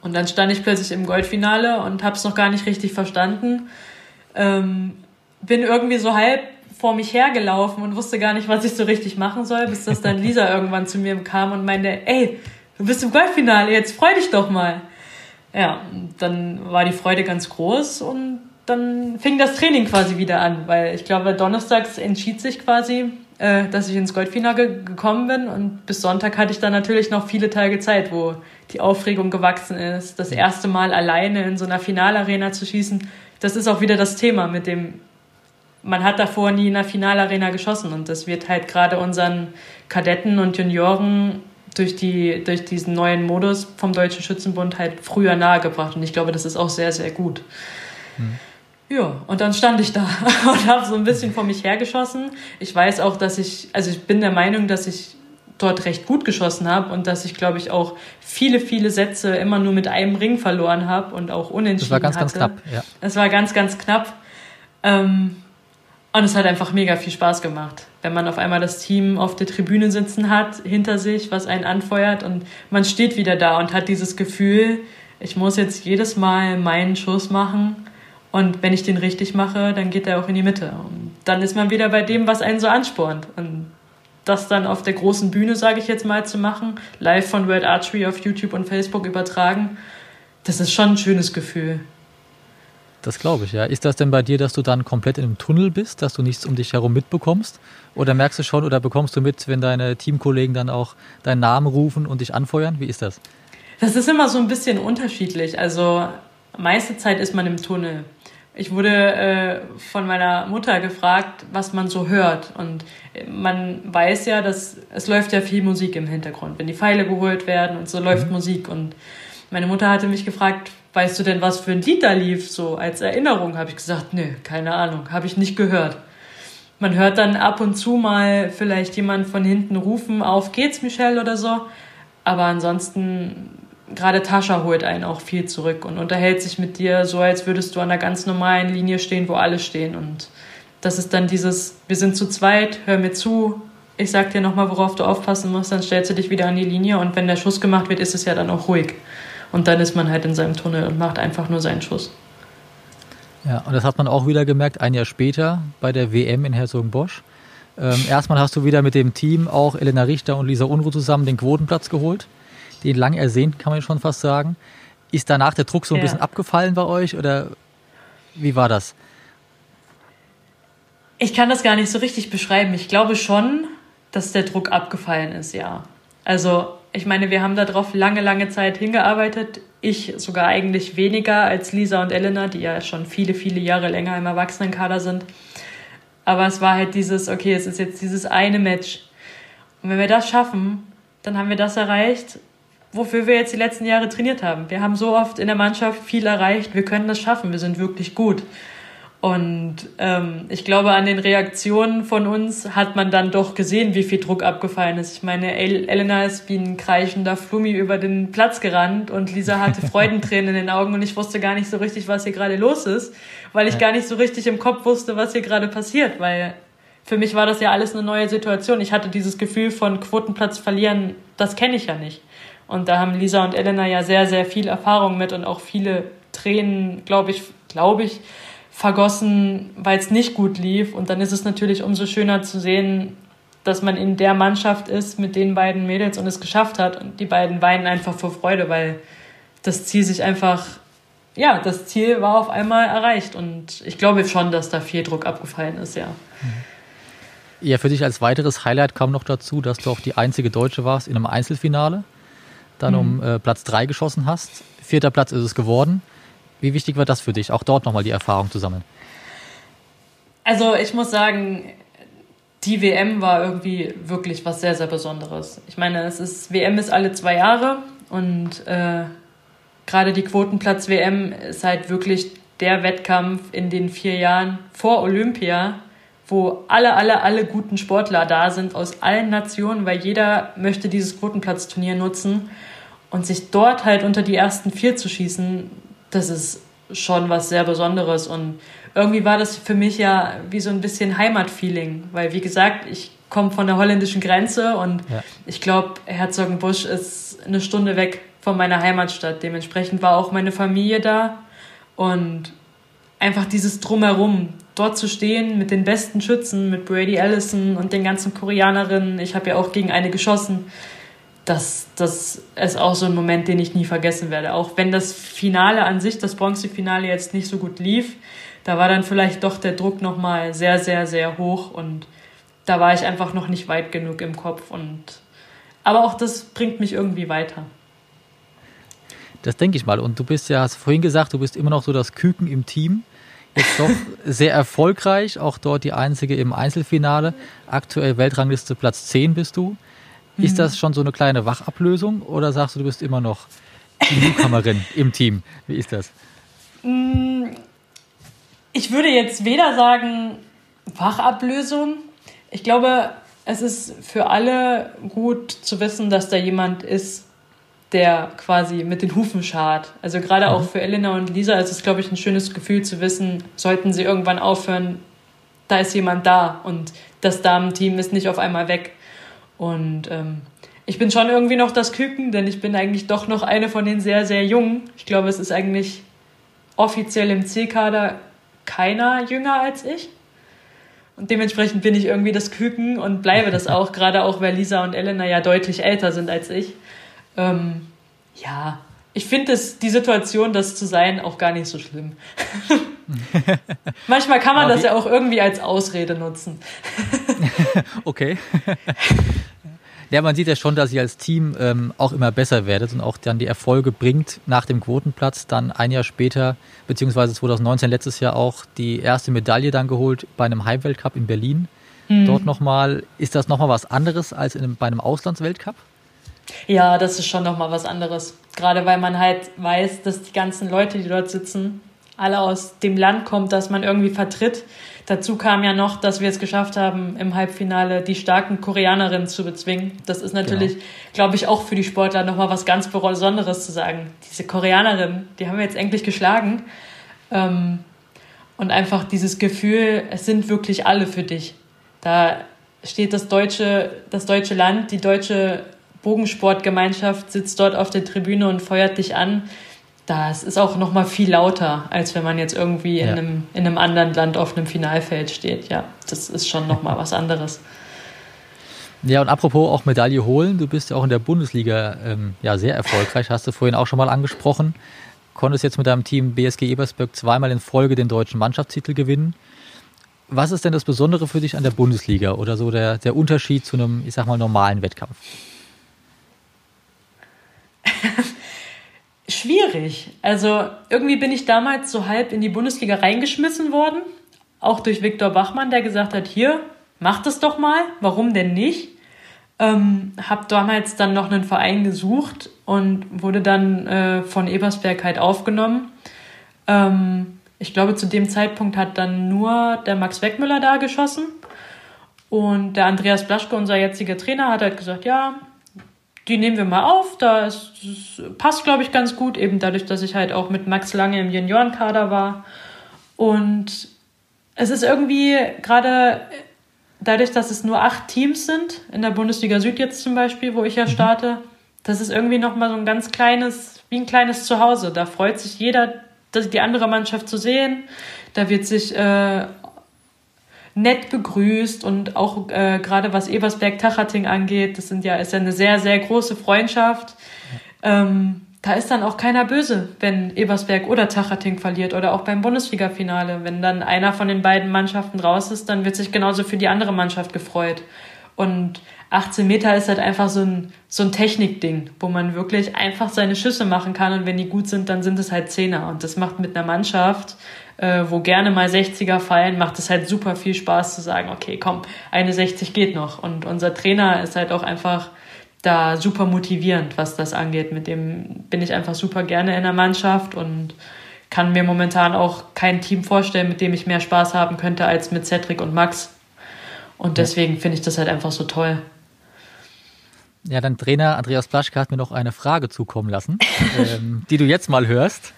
Und dann stand ich plötzlich im Goldfinale und habe es noch gar nicht richtig verstanden ähm, bin irgendwie so halb vor mich hergelaufen und wusste gar nicht, was ich so richtig machen soll, bis das dann Lisa irgendwann zu mir kam und meinte, ey, du bist im Goldfinale, jetzt freu dich doch mal. Ja, dann war die Freude ganz groß und dann fing das Training quasi wieder an, weil ich glaube, donnerstags entschied sich quasi, äh, dass ich ins Goldfinale gekommen bin und bis Sonntag hatte ich dann natürlich noch viele Tage Zeit, wo die Aufregung gewachsen ist, das erste Mal alleine in so einer Finalarena zu schießen das ist auch wieder das Thema mit dem, man hat davor nie in der Finalarena geschossen und das wird halt gerade unseren Kadetten und Junioren durch, die, durch diesen neuen Modus vom Deutschen Schützenbund halt früher nahegebracht und ich glaube, das ist auch sehr, sehr gut. Hm. Ja, und dann stand ich da und habe so ein bisschen vor mich hergeschossen. Ich weiß auch, dass ich, also ich bin der Meinung, dass ich dort recht gut geschossen habe und dass ich, glaube ich, auch viele, viele Sätze immer nur mit einem Ring verloren habe und auch unentschieden Das war ganz, hatte. ganz knapp, ja. Es war ganz, ganz knapp. Ähm, und es hat einfach mega viel Spaß gemacht, wenn man auf einmal das Team auf der Tribüne sitzen hat, hinter sich, was einen anfeuert und man steht wieder da und hat dieses Gefühl, ich muss jetzt jedes Mal meinen Schuss machen und wenn ich den richtig mache, dann geht er auch in die Mitte. Und dann ist man wieder bei dem, was einen so anspornt. Und das dann auf der großen Bühne, sage ich jetzt mal, zu machen, live von World Archery auf YouTube und Facebook übertragen, das ist schon ein schönes Gefühl. Das glaube ich, ja. Ist das denn bei dir, dass du dann komplett in einem Tunnel bist, dass du nichts um dich herum mitbekommst? Oder merkst du schon oder bekommst du mit, wenn deine Teamkollegen dann auch deinen Namen rufen und dich anfeuern? Wie ist das? Das ist immer so ein bisschen unterschiedlich. Also meiste Zeit ist man im Tunnel. Ich wurde äh, von meiner Mutter gefragt, was man so hört. Und man weiß ja, dass es läuft ja viel Musik im Hintergrund, wenn die Pfeile geholt werden und so läuft mhm. Musik. Und meine Mutter hatte mich gefragt, weißt du denn, was für ein Lied da lief? So als Erinnerung habe ich gesagt, nö, keine Ahnung, habe ich nicht gehört. Man hört dann ab und zu mal vielleicht jemand von hinten rufen, auf geht's, Michelle oder so. Aber ansonsten gerade Tascha holt einen auch viel zurück und unterhält sich mit dir so, als würdest du an einer ganz normalen Linie stehen, wo alle stehen. Und das ist dann dieses, wir sind zu zweit, hör mir zu, ich sag dir nochmal, worauf du aufpassen musst, dann stellst du dich wieder an die Linie und wenn der Schuss gemacht wird, ist es ja dann auch ruhig. Und dann ist man halt in seinem Tunnel und macht einfach nur seinen Schuss. Ja, und das hat man auch wieder gemerkt, ein Jahr später bei der WM in Herzogenbosch. Ähm, erstmal hast du wieder mit dem Team auch Elena Richter und Lisa Unruh zusammen den Quotenplatz geholt. Den lang ersehnt, kann man schon fast sagen. Ist danach der Druck so ein ja. bisschen abgefallen bei euch oder wie war das? Ich kann das gar nicht so richtig beschreiben. Ich glaube schon, dass der Druck abgefallen ist, ja. Also, ich meine, wir haben darauf lange, lange Zeit hingearbeitet. Ich sogar eigentlich weniger als Lisa und Elena, die ja schon viele, viele Jahre länger im Erwachsenenkader sind. Aber es war halt dieses, okay, es ist jetzt dieses eine Match. Und wenn wir das schaffen, dann haben wir das erreicht, wofür wir jetzt die letzten Jahre trainiert haben. Wir haben so oft in der Mannschaft viel erreicht, wir können das schaffen, wir sind wirklich gut. Und ähm, ich glaube, an den Reaktionen von uns hat man dann doch gesehen, wie viel Druck abgefallen ist. Ich meine, El Elena ist wie ein kreischender Flummi über den Platz gerannt und Lisa hatte Freudentränen in den Augen und ich wusste gar nicht so richtig, was hier gerade los ist, weil ich gar nicht so richtig im Kopf wusste, was hier gerade passiert, weil für mich war das ja alles eine neue Situation. Ich hatte dieses Gefühl von Quotenplatz verlieren, das kenne ich ja nicht. Und da haben Lisa und Elena ja sehr, sehr viel Erfahrung mit und auch viele Tränen, glaube ich, glaube ich, vergossen, weil es nicht gut lief. Und dann ist es natürlich umso schöner zu sehen, dass man in der Mannschaft ist mit den beiden Mädels und es geschafft hat. Und die beiden weinen einfach vor Freude, weil das Ziel sich einfach, ja, das Ziel war auf einmal erreicht. Und ich glaube schon, dass da viel Druck abgefallen ist, ja. Ja, für dich als weiteres Highlight kam noch dazu, dass du auch die einzige Deutsche warst in einem Einzelfinale, dann mhm. um äh, Platz 3 geschossen hast. Vierter Platz ist es geworden. Wie wichtig war das für dich, auch dort nochmal die Erfahrung zu sammeln? Also ich muss sagen, die WM war irgendwie wirklich was sehr, sehr Besonderes. Ich meine, es ist, WM ist alle zwei Jahre und äh, gerade die Quotenplatz-WM ist halt wirklich der Wettkampf in den vier Jahren vor Olympia, wo alle, alle, alle guten Sportler da sind aus allen Nationen, weil jeder möchte dieses Quotenplatzturnier nutzen und sich dort halt unter die ersten vier zu schießen, das ist schon was sehr Besonderes. Und irgendwie war das für mich ja wie so ein bisschen Heimatfeeling, weil wie gesagt, ich komme von der holländischen Grenze und ja. ich glaube, Herzogenbusch ist eine Stunde weg von meiner Heimatstadt. Dementsprechend war auch meine Familie da und einfach dieses Drumherum, dort zu stehen mit den besten Schützen, mit Brady Allison und den ganzen Koreanerinnen. Ich habe ja auch gegen eine geschossen das, das ist auch so ein Moment, den ich nie vergessen werde. Auch wenn das Finale an sich, das Bronzefinale jetzt nicht so gut lief, da war dann vielleicht doch der Druck nochmal sehr, sehr, sehr hoch und da war ich einfach noch nicht weit genug im Kopf und aber auch das bringt mich irgendwie weiter. Das denke ich mal. Und du bist ja, hast vorhin gesagt, du bist immer noch so das Küken im Team. Jetzt doch sehr erfolgreich, auch dort die einzige im Einzelfinale. Aktuell Weltrangliste Platz 10 bist du. Ist das schon so eine kleine Wachablösung oder sagst du, du bist immer noch die Newcomerin im Team? Wie ist das? Mm, ich würde jetzt weder sagen Wachablösung. Ich glaube, es ist für alle gut zu wissen, dass da jemand ist, der quasi mit den Hufen schart. Also gerade mhm. auch für Elena und Lisa ist es, glaube ich, ein schönes Gefühl zu wissen, sollten sie irgendwann aufhören, da ist jemand da und das Damenteam ist nicht auf einmal weg. Und ähm, ich bin schon irgendwie noch das Küken, denn ich bin eigentlich doch noch eine von den sehr, sehr Jungen. Ich glaube, es ist eigentlich offiziell im C-Kader keiner jünger als ich. Und dementsprechend bin ich irgendwie das Küken und bleibe das auch, gerade auch, weil Lisa und Elena ja deutlich älter sind als ich. Ähm, ja, ich finde die Situation, das zu sein, auch gar nicht so schlimm. Manchmal kann man das ja auch irgendwie als Ausrede nutzen. okay. Ja, man sieht ja schon, dass ihr als Team ähm, auch immer besser werdet und auch dann die Erfolge bringt nach dem Quotenplatz. Dann ein Jahr später, beziehungsweise 2019 letztes Jahr auch die erste Medaille dann geholt bei einem Heimweltcup in Berlin. Mhm. Dort nochmal, ist das nochmal was anderes als in, bei einem Auslandsweltcup? Ja, das ist schon nochmal was anderes. Gerade weil man halt weiß, dass die ganzen Leute, die dort sitzen, alle aus dem Land kommen, das man irgendwie vertritt Dazu kam ja noch, dass wir es geschafft haben, im Halbfinale die starken Koreanerinnen zu bezwingen. Das ist natürlich, genau. glaube ich, auch für die Sportler nochmal was ganz Besonderes zu sagen. Diese Koreanerinnen, die haben wir jetzt endlich geschlagen. Ähm, und einfach dieses Gefühl, es sind wirklich alle für dich. Da steht das deutsche, das deutsche Land, die deutsche Bogensportgemeinschaft sitzt dort auf der Tribüne und feuert dich an das ist auch noch mal viel lauter, als wenn man jetzt irgendwie ja. in, einem, in einem anderen Land auf einem Finalfeld steht. Ja, das ist schon noch mal was anderes. Ja, und apropos auch Medaille holen, du bist ja auch in der Bundesliga ähm, ja, sehr erfolgreich, hast du vorhin auch schon mal angesprochen. Konntest jetzt mit deinem Team BSG Ebersberg zweimal in Folge den deutschen Mannschaftstitel gewinnen. Was ist denn das Besondere für dich an der Bundesliga oder so der, der Unterschied zu einem, ich sag mal, normalen Wettkampf? schwierig. Also irgendwie bin ich damals so halb in die Bundesliga reingeschmissen worden, auch durch Viktor Bachmann, der gesagt hat, hier, mach das doch mal, warum denn nicht? Ähm, habe damals dann noch einen Verein gesucht und wurde dann äh, von Ebersberg halt aufgenommen. Ähm, ich glaube, zu dem Zeitpunkt hat dann nur der Max Weckmüller da geschossen. Und der Andreas Blaschke, unser jetziger Trainer, hat halt gesagt, ja, die nehmen wir mal auf. Da ist, passt, glaube ich, ganz gut, eben dadurch, dass ich halt auch mit Max Lange im Juniorenkader war. Und es ist irgendwie gerade dadurch, dass es nur acht Teams sind, in der Bundesliga Süd jetzt zum Beispiel, wo ich ja mhm. starte, das ist irgendwie nochmal so ein ganz kleines, wie ein kleines Zuhause. Da freut sich jeder, die andere Mannschaft zu sehen. Da wird sich äh, nett begrüßt und auch äh, gerade was Ebersberg-Tachating angeht, das sind ja, ist ja eine sehr, sehr große Freundschaft. Ähm, da ist dann auch keiner böse, wenn Ebersberg oder Tachating verliert oder auch beim Bundesliga-Finale. Wenn dann einer von den beiden Mannschaften raus ist, dann wird sich genauso für die andere Mannschaft gefreut. Und 18 Meter ist halt einfach so ein, so ein Technikding, wo man wirklich einfach seine Schüsse machen kann und wenn die gut sind, dann sind es halt Zehner. Und das macht mit einer Mannschaft äh, wo gerne mal 60er fallen, macht es halt super viel Spaß zu sagen, okay, komm, eine 60 geht noch. Und unser Trainer ist halt auch einfach da super motivierend, was das angeht. Mit dem bin ich einfach super gerne in der Mannschaft und kann mir momentan auch kein Team vorstellen, mit dem ich mehr Spaß haben könnte als mit Cedric und Max. Und deswegen finde ich das halt einfach so toll. Ja, dein Trainer Andreas Plaschke hat mir noch eine Frage zukommen lassen, ähm, die du jetzt mal hörst.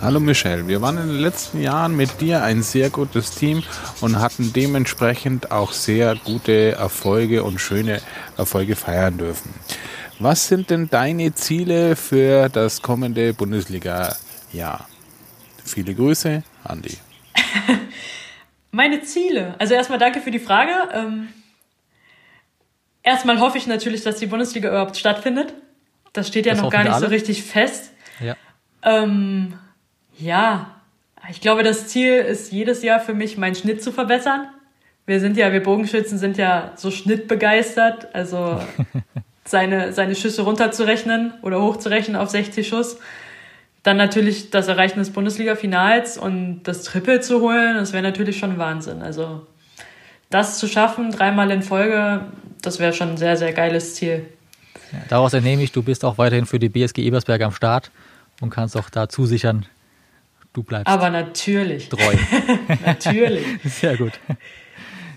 Hallo Michelle, wir waren in den letzten Jahren mit dir ein sehr gutes Team und hatten dementsprechend auch sehr gute Erfolge und schöne Erfolge feiern dürfen. Was sind denn deine Ziele für das kommende Bundesliga-Jahr? Viele Grüße, Andi. Meine Ziele. Also erstmal danke für die Frage. Ähm, erstmal hoffe ich natürlich, dass die Bundesliga überhaupt stattfindet. Das steht ja das noch gar nicht alle. so richtig fest. Ja. Ähm, ja, ich glaube, das Ziel ist jedes Jahr für mich, meinen Schnitt zu verbessern. Wir sind ja, wir Bogenschützen sind ja so schnittbegeistert, also seine, seine Schüsse runterzurechnen oder hochzurechnen auf 60 Schuss. Dann natürlich das Erreichen des Bundesliga-Finals und das Triple zu holen, das wäre natürlich schon Wahnsinn. Also das zu schaffen, dreimal in Folge, das wäre schon ein sehr, sehr geiles Ziel. Ja, daraus entnehme ich, du bist auch weiterhin für die BSG Ebersberg am Start und kannst auch da zusichern, Du bleibst. Aber natürlich. Treu. natürlich. Sehr gut.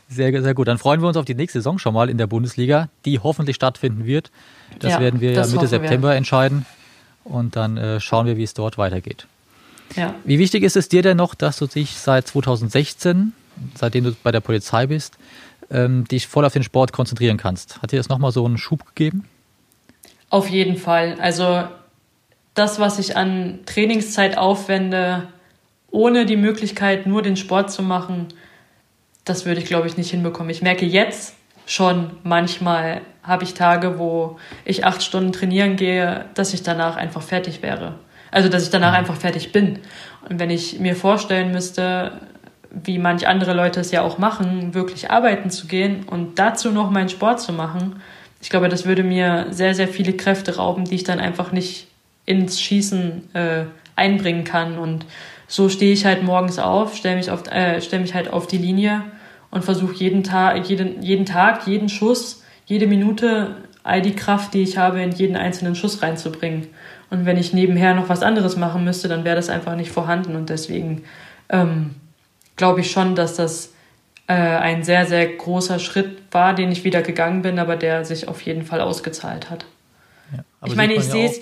Sehr, sehr gut. Dann freuen wir uns auf die nächste Saison schon mal in der Bundesliga, die hoffentlich stattfinden wird. Das ja, werden wir ja Mitte September wir. entscheiden. Und dann äh, schauen wir, wie es dort weitergeht. Ja. Wie wichtig ist es dir denn noch, dass du dich seit 2016, seitdem du bei der Polizei bist, ähm, dich voll auf den Sport konzentrieren kannst? Hat dir das nochmal so einen Schub gegeben? Auf jeden Fall. Also das, was ich an Trainingszeit aufwende, ohne die Möglichkeit, nur den Sport zu machen, das würde ich, glaube ich, nicht hinbekommen. Ich merke jetzt schon manchmal, habe ich Tage, wo ich acht Stunden trainieren gehe, dass ich danach einfach fertig wäre. Also, dass ich danach einfach fertig bin. Und wenn ich mir vorstellen müsste, wie manch andere Leute es ja auch machen, wirklich arbeiten zu gehen und dazu noch meinen Sport zu machen, ich glaube, das würde mir sehr, sehr viele Kräfte rauben, die ich dann einfach nicht ins Schießen äh, einbringen kann. Und so stehe ich halt morgens auf, stelle mich, auf, äh, stell mich halt auf die Linie und versuche jeden Tag, jeden, jeden Tag, jeden Schuss, jede Minute all die Kraft, die ich habe, in jeden einzelnen Schuss reinzubringen. Und wenn ich nebenher noch was anderes machen müsste, dann wäre das einfach nicht vorhanden. Und deswegen, ähm, glaube ich schon, dass das äh, ein sehr, sehr großer Schritt war, den ich wieder gegangen bin, aber der sich auf jeden Fall ausgezahlt hat. Ja, ich meine, ich sehe es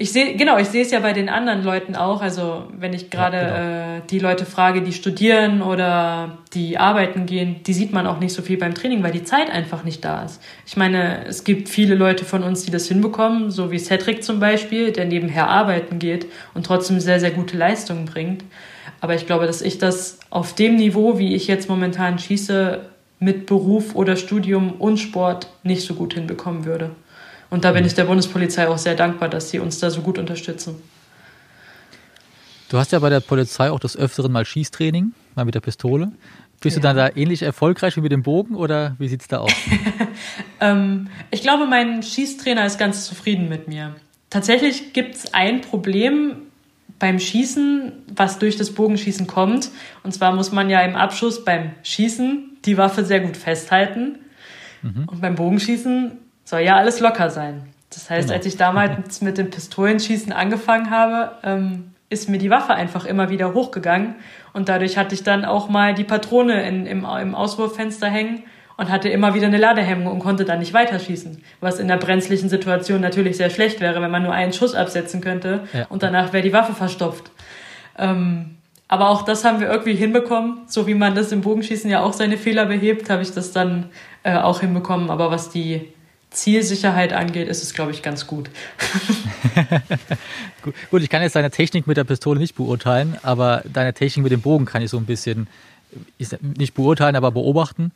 ich sehe, genau, ich sehe es ja bei den anderen Leuten auch. Also wenn ich gerade ja, genau. äh, die Leute frage, die studieren oder die arbeiten gehen, die sieht man auch nicht so viel beim Training, weil die Zeit einfach nicht da ist. Ich meine, es gibt viele Leute von uns, die das hinbekommen, so wie Cedric zum Beispiel, der nebenher arbeiten geht und trotzdem sehr, sehr gute Leistungen bringt. Aber ich glaube, dass ich das auf dem Niveau, wie ich jetzt momentan schieße, mit Beruf oder Studium und Sport nicht so gut hinbekommen würde. Und da bin ich der Bundespolizei auch sehr dankbar, dass sie uns da so gut unterstützen. Du hast ja bei der Polizei auch des Öfteren mal Schießtraining, mal mit der Pistole. Bist ja. du dann da ähnlich erfolgreich wie mit dem Bogen oder wie sieht es da aus? ähm, ich glaube, mein Schießtrainer ist ganz zufrieden mit mir. Tatsächlich gibt es ein Problem beim Schießen, was durch das Bogenschießen kommt. Und zwar muss man ja im Abschuss beim Schießen die Waffe sehr gut festhalten. Mhm. Und beim Bogenschießen soll ja alles locker sein. Das heißt, genau. als ich damals mit dem Pistolenschießen angefangen habe, ähm, ist mir die Waffe einfach immer wieder hochgegangen. Und dadurch hatte ich dann auch mal die Patrone in, im, im Auswurffenster hängen und hatte immer wieder eine Ladehemmung und konnte dann nicht weiterschießen. Was in der brenzlichen Situation natürlich sehr schlecht wäre, wenn man nur einen Schuss absetzen könnte ja. und danach wäre die Waffe verstopft. Ähm, aber auch das haben wir irgendwie hinbekommen. So wie man das im Bogenschießen ja auch seine Fehler behebt, habe ich das dann äh, auch hinbekommen. Aber was die Zielsicherheit angeht, ist es, glaube ich, ganz gut. gut. ich kann jetzt deine Technik mit der Pistole nicht beurteilen, aber deine Technik mit dem Bogen kann ich so ein bisschen nicht beurteilen, aber beobachten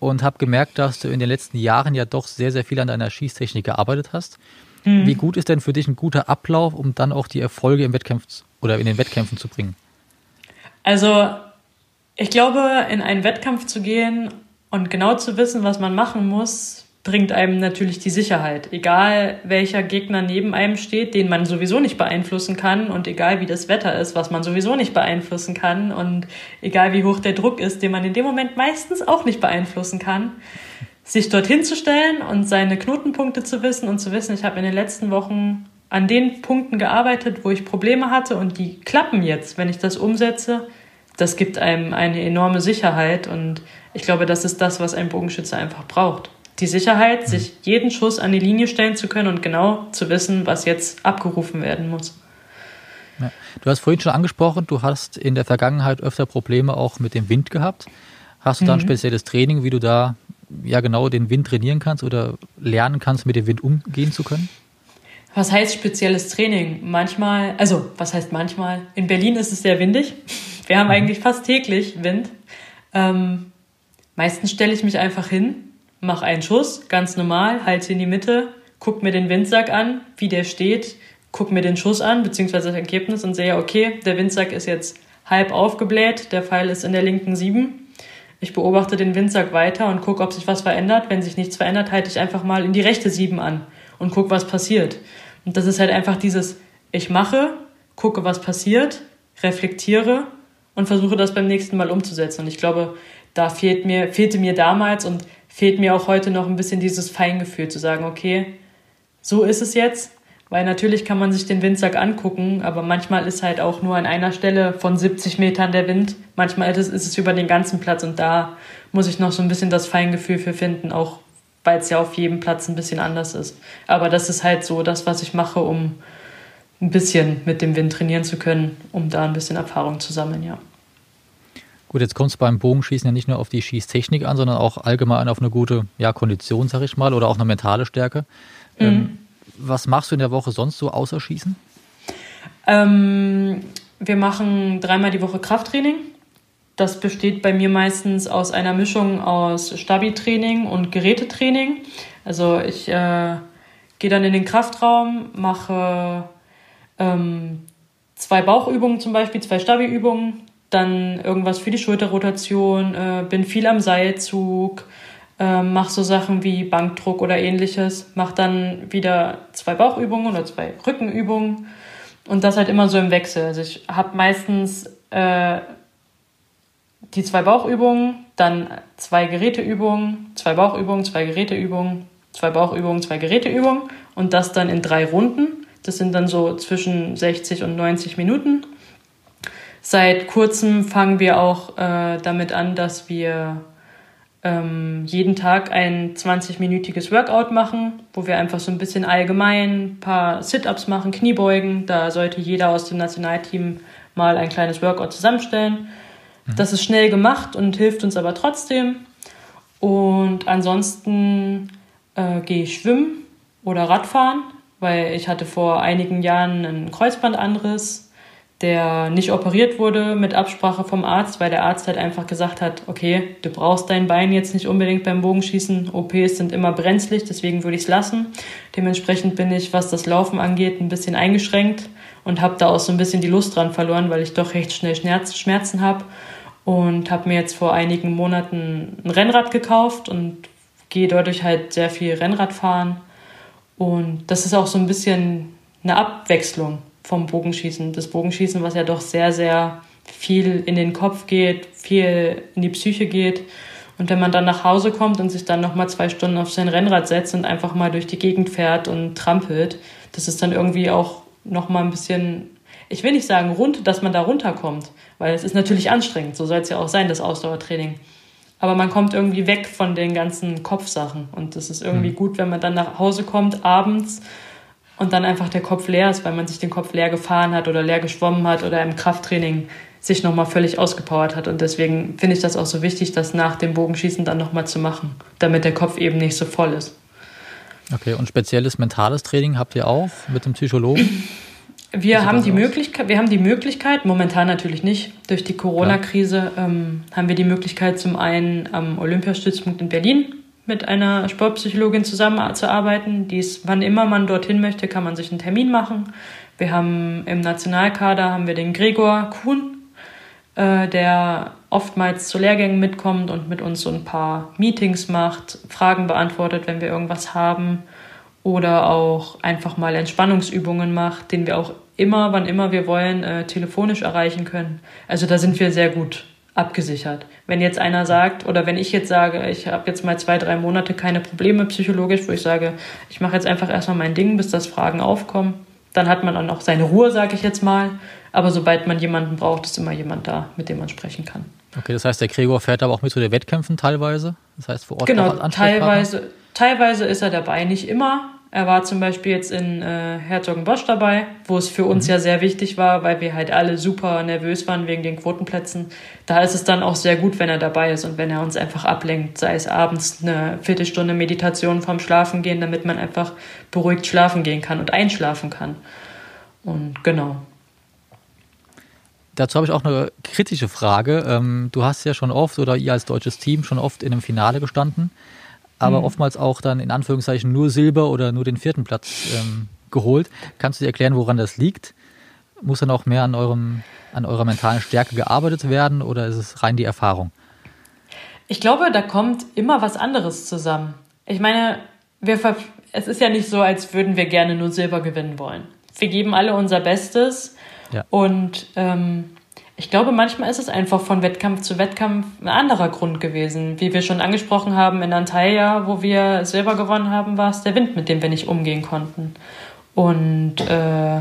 und habe gemerkt, dass du in den letzten Jahren ja doch sehr, sehr viel an deiner Schießtechnik gearbeitet hast. Mhm. Wie gut ist denn für dich ein guter Ablauf, um dann auch die Erfolge im Wettkampf oder in den Wettkämpfen zu bringen? Also, ich glaube, in einen Wettkampf zu gehen und genau zu wissen, was man machen muss, bringt einem natürlich die Sicherheit. Egal welcher Gegner neben einem steht, den man sowieso nicht beeinflussen kann und egal wie das Wetter ist, was man sowieso nicht beeinflussen kann und egal wie hoch der Druck ist, den man in dem Moment meistens auch nicht beeinflussen kann, sich dorthin zu stellen und seine Knotenpunkte zu wissen und zu wissen, ich habe in den letzten Wochen an den Punkten gearbeitet, wo ich Probleme hatte und die klappen jetzt, wenn ich das umsetze, das gibt einem eine enorme Sicherheit und ich glaube, das ist das, was ein Bogenschütze einfach braucht die Sicherheit, sich jeden Schuss an die Linie stellen zu können und genau zu wissen, was jetzt abgerufen werden muss. Ja. Du hast vorhin schon angesprochen, du hast in der Vergangenheit öfter Probleme auch mit dem Wind gehabt. Hast du da ein mhm. spezielles Training, wie du da ja genau den Wind trainieren kannst oder lernen kannst, mit dem Wind umgehen zu können? Was heißt spezielles Training? Manchmal, also was heißt manchmal? In Berlin ist es sehr windig. Wir haben mhm. eigentlich fast täglich Wind. Ähm, meistens stelle ich mich einfach hin mach einen Schuss, ganz normal, halte in die Mitte, guck mir den Windsack an, wie der steht, guck mir den Schuss an, beziehungsweise das Ergebnis und sehe, okay, der Windsack ist jetzt halb aufgebläht, der Pfeil ist in der linken 7. Ich beobachte den Windsack weiter und gucke, ob sich was verändert. Wenn sich nichts verändert, halte ich einfach mal in die rechte 7 an und gucke, was passiert. Und das ist halt einfach dieses, ich mache, gucke, was passiert, reflektiere und versuche das beim nächsten Mal umzusetzen. Und ich glaube, da fehlt mir, fehlte mir damals und fehlt mir auch heute noch ein bisschen dieses Feingefühl zu sagen, okay, so ist es jetzt. Weil natürlich kann man sich den Windsack angucken, aber manchmal ist halt auch nur an einer Stelle von 70 Metern der Wind. Manchmal ist es über den ganzen Platz und da muss ich noch so ein bisschen das Feingefühl für finden, auch weil es ja auf jedem Platz ein bisschen anders ist. Aber das ist halt so das, was ich mache, um ein bisschen mit dem Wind trainieren zu können, um da ein bisschen Erfahrung zu sammeln, ja. Gut, jetzt kommt es beim Bogenschießen ja nicht nur auf die Schießtechnik an, sondern auch allgemein auf eine gute ja, Kondition, sag ich mal, oder auch eine mentale Stärke. Mhm. Ähm, was machst du in der Woche sonst so außer Schießen? Ähm, wir machen dreimal die Woche Krafttraining. Das besteht bei mir meistens aus einer Mischung aus Stabi-Training und Gerätetraining. Also ich äh, gehe dann in den Kraftraum, mache ähm, zwei Bauchübungen zum Beispiel, zwei Stabi-Übungen, dann irgendwas für die Schulterrotation, äh, bin viel am Seilzug, äh, mache so Sachen wie Bankdruck oder ähnliches, mache dann wieder zwei Bauchübungen oder zwei Rückenübungen und das halt immer so im Wechsel. Also ich habe meistens äh, die zwei Bauchübungen, dann zwei Geräteübungen, zwei Bauchübungen, zwei Geräteübungen, zwei Bauchübungen, zwei Geräteübungen und das dann in drei Runden. Das sind dann so zwischen 60 und 90 Minuten seit kurzem fangen wir auch äh, damit an, dass wir ähm, jeden Tag ein 20-minütiges Workout machen, wo wir einfach so ein bisschen allgemein ein paar Sit-ups machen, Kniebeugen. Da sollte jeder aus dem Nationalteam mal ein kleines Workout zusammenstellen. Mhm. Das ist schnell gemacht und hilft uns aber trotzdem. Und ansonsten äh, gehe ich schwimmen oder Radfahren, weil ich hatte vor einigen Jahren einen Kreuzbandanriss der nicht operiert wurde mit Absprache vom Arzt, weil der Arzt halt einfach gesagt hat, okay, du brauchst dein Bein jetzt nicht unbedingt beim Bogenschießen. OPs sind immer brenzlig, deswegen würde ich es lassen. Dementsprechend bin ich, was das Laufen angeht, ein bisschen eingeschränkt und habe da auch so ein bisschen die Lust dran verloren, weil ich doch recht schnell Schmerzen habe und habe mir jetzt vor einigen Monaten ein Rennrad gekauft und gehe dadurch halt sehr viel Rennrad fahren und das ist auch so ein bisschen eine Abwechslung vom Bogenschießen. Das Bogenschießen, was ja doch sehr, sehr viel in den Kopf geht, viel in die Psyche geht. Und wenn man dann nach Hause kommt und sich dann nochmal zwei Stunden auf sein Rennrad setzt und einfach mal durch die Gegend fährt und trampelt, das ist dann irgendwie auch nochmal ein bisschen, ich will nicht sagen rund, dass man da runterkommt, weil es ist natürlich anstrengend, so soll es ja auch sein, das Ausdauertraining. Aber man kommt irgendwie weg von den ganzen Kopfsachen und das ist irgendwie mhm. gut, wenn man dann nach Hause kommt, abends und dann einfach der Kopf leer ist, weil man sich den Kopf leer gefahren hat oder leer geschwommen hat oder im Krafttraining sich nochmal völlig ausgepowert hat. Und deswegen finde ich das auch so wichtig, das nach dem Bogenschießen dann nochmal zu machen, damit der Kopf eben nicht so voll ist. Okay, und spezielles mentales Training habt ihr auch mit dem Psychologen? Wir haben, die Möglichkeit, wir haben die Möglichkeit, momentan natürlich nicht, durch die Corona-Krise ähm, haben wir die Möglichkeit, zum einen am Olympiastützpunkt in Berlin mit einer Sportpsychologin zusammenzuarbeiten. Die ist, wann immer man dorthin möchte, kann man sich einen Termin machen. Wir haben im Nationalkader haben wir den Gregor Kuhn, äh, der oftmals zu Lehrgängen mitkommt und mit uns so ein paar Meetings macht, Fragen beantwortet, wenn wir irgendwas haben oder auch einfach mal Entspannungsübungen macht, den wir auch immer, wann immer wir wollen, äh, telefonisch erreichen können. Also da sind wir sehr gut abgesichert. Wenn jetzt einer sagt, oder wenn ich jetzt sage, ich habe jetzt mal zwei, drei Monate keine Probleme psychologisch, wo ich sage, ich mache jetzt einfach erstmal mein Ding, bis das Fragen aufkommen, dann hat man dann auch seine Ruhe, sage ich jetzt mal. Aber sobald man jemanden braucht, ist immer jemand da, mit dem man sprechen kann. Okay, das heißt, der Gregor fährt aber auch mit zu den Wettkämpfen teilweise? Das heißt, vor Ort Genau, teilweise, teilweise ist er dabei, nicht immer. Er war zum Beispiel jetzt in äh, Herzogenbosch dabei, wo es für uns mhm. ja sehr wichtig war, weil wir halt alle super nervös waren wegen den Quotenplätzen. Da ist es dann auch sehr gut, wenn er dabei ist und wenn er uns einfach ablenkt, sei es abends eine Viertelstunde Meditation vorm Schlafen gehen, damit man einfach beruhigt schlafen gehen kann und einschlafen kann. Und genau. Dazu habe ich auch eine kritische Frage. Ähm, du hast ja schon oft oder ihr als deutsches Team schon oft in einem Finale gestanden aber mhm. oftmals auch dann in Anführungszeichen nur Silber oder nur den vierten Platz ähm, geholt. Kannst du dir erklären, woran das liegt? Muss dann auch mehr an, eurem, an eurer mentalen Stärke gearbeitet werden oder ist es rein die Erfahrung? Ich glaube, da kommt immer was anderes zusammen. Ich meine, wir es ist ja nicht so, als würden wir gerne nur Silber gewinnen wollen. Wir geben alle unser Bestes ja. und ähm, ich glaube, manchmal ist es einfach von Wettkampf zu Wettkampf ein anderer Grund gewesen. Wie wir schon angesprochen haben, in Antalya, wo wir Silber gewonnen haben, war es der Wind, mit dem wir nicht umgehen konnten. Und äh,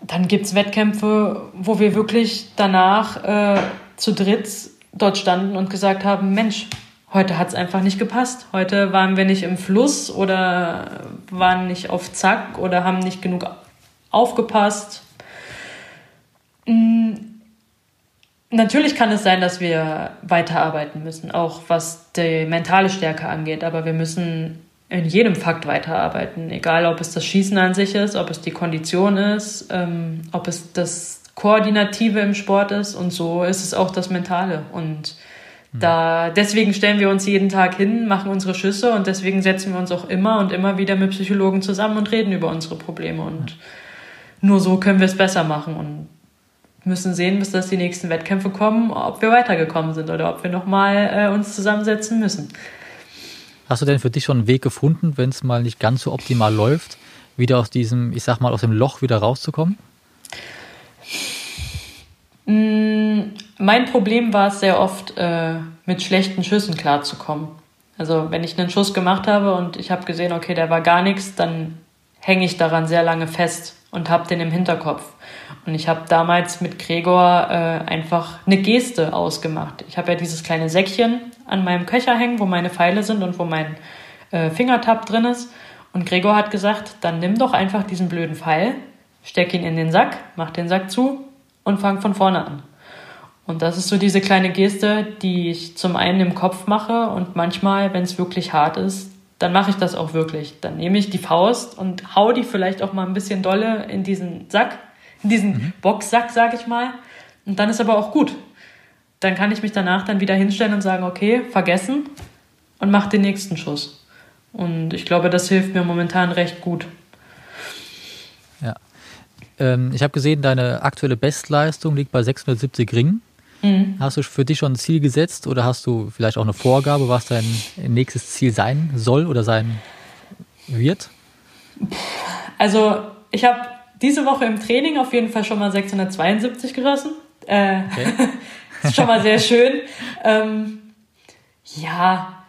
dann gibt es Wettkämpfe, wo wir wirklich danach äh, zu dritt dort standen und gesagt haben, Mensch, heute hat es einfach nicht gepasst. Heute waren wir nicht im Fluss oder waren nicht auf Zack oder haben nicht genug aufgepasst natürlich kann es sein, dass wir weiterarbeiten müssen, auch was die mentale Stärke angeht, aber wir müssen in jedem Fakt weiterarbeiten, egal ob es das Schießen an sich ist, ob es die Kondition ist, ähm, ob es das Koordinative im Sport ist und so ist es auch das Mentale und hm. da, deswegen stellen wir uns jeden Tag hin, machen unsere Schüsse und deswegen setzen wir uns auch immer und immer wieder mit Psychologen zusammen und reden über unsere Probleme und nur so können wir es besser machen und müssen sehen, bis dass die nächsten Wettkämpfe kommen, ob wir weitergekommen sind oder ob wir nochmal äh, uns zusammensetzen müssen. Hast du denn für dich schon einen Weg gefunden, wenn es mal nicht ganz so optimal läuft, wieder aus diesem, ich sag mal, aus dem Loch wieder rauszukommen? Mm, mein Problem war es sehr oft, äh, mit schlechten Schüssen klarzukommen. Also wenn ich einen Schuss gemacht habe und ich habe gesehen, okay, der war gar nichts, dann hänge ich daran sehr lange fest und habe den im Hinterkopf. Und ich habe damals mit Gregor äh, einfach eine Geste ausgemacht. Ich habe ja dieses kleine Säckchen an meinem Köcher hängen, wo meine Pfeile sind und wo mein äh, Fingertab drin ist. Und Gregor hat gesagt, dann nimm doch einfach diesen blöden Pfeil, steck ihn in den Sack, mach den Sack zu und fang von vorne an. Und das ist so diese kleine Geste, die ich zum einen im Kopf mache und manchmal, wenn es wirklich hart ist, dann mache ich das auch wirklich. Dann nehme ich die Faust und hau die vielleicht auch mal ein bisschen dolle in diesen Sack, in diesen mhm. Boxsack, sag ich mal. Und dann ist aber auch gut. Dann kann ich mich danach dann wieder hinstellen und sagen, okay, vergessen und mach den nächsten Schuss. Und ich glaube, das hilft mir momentan recht gut. Ja. Ähm, ich habe gesehen, deine aktuelle Bestleistung liegt bei 670 Ringen. Mhm. Hast du für dich schon ein Ziel gesetzt oder hast du vielleicht auch eine Vorgabe, was dein nächstes Ziel sein soll oder sein wird? Also, ich habe diese Woche im Training auf jeden Fall schon mal 672 gerissen. Äh, okay. ist schon mal sehr schön. Ähm, ja,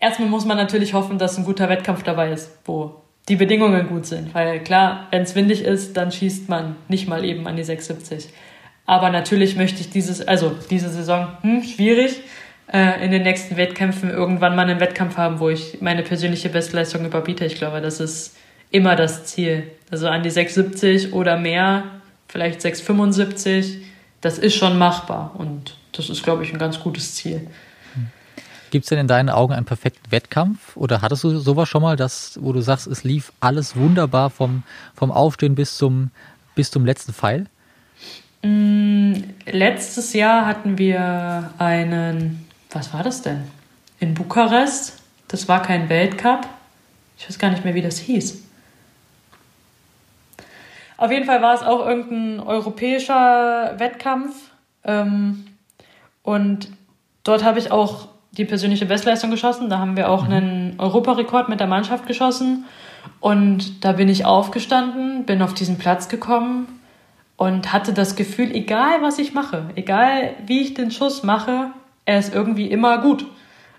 erstmal muss man natürlich hoffen, dass ein guter Wettkampf dabei ist, wo die Bedingungen gut sind. Weil klar, wenn es windig ist, dann schießt man nicht mal eben an die 670. Aber natürlich möchte ich dieses, also diese Saison, hm, schwierig, äh, in den nächsten Wettkämpfen irgendwann mal einen Wettkampf haben, wo ich meine persönliche Bestleistung überbiete. Ich glaube, das ist immer das Ziel. Also an die 670 oder mehr, vielleicht 675, das ist schon machbar. Und das ist, glaube ich, ein ganz gutes Ziel. Gibt es denn in deinen Augen einen perfekten Wettkampf? Oder hattest du sowas schon mal, dass, wo du sagst, es lief alles wunderbar vom, vom Aufstehen bis zum, bis zum letzten Pfeil? Mm, letztes Jahr hatten wir einen, was war das denn? In Bukarest. Das war kein Weltcup. Ich weiß gar nicht mehr, wie das hieß. Auf jeden Fall war es auch irgendein europäischer Wettkampf. Ähm, und dort habe ich auch die persönliche Bestleistung geschossen. Da haben wir auch mhm. einen Europarekord mit der Mannschaft geschossen. Und da bin ich aufgestanden, bin auf diesen Platz gekommen und hatte das Gefühl, egal was ich mache, egal wie ich den Schuss mache, er ist irgendwie immer gut.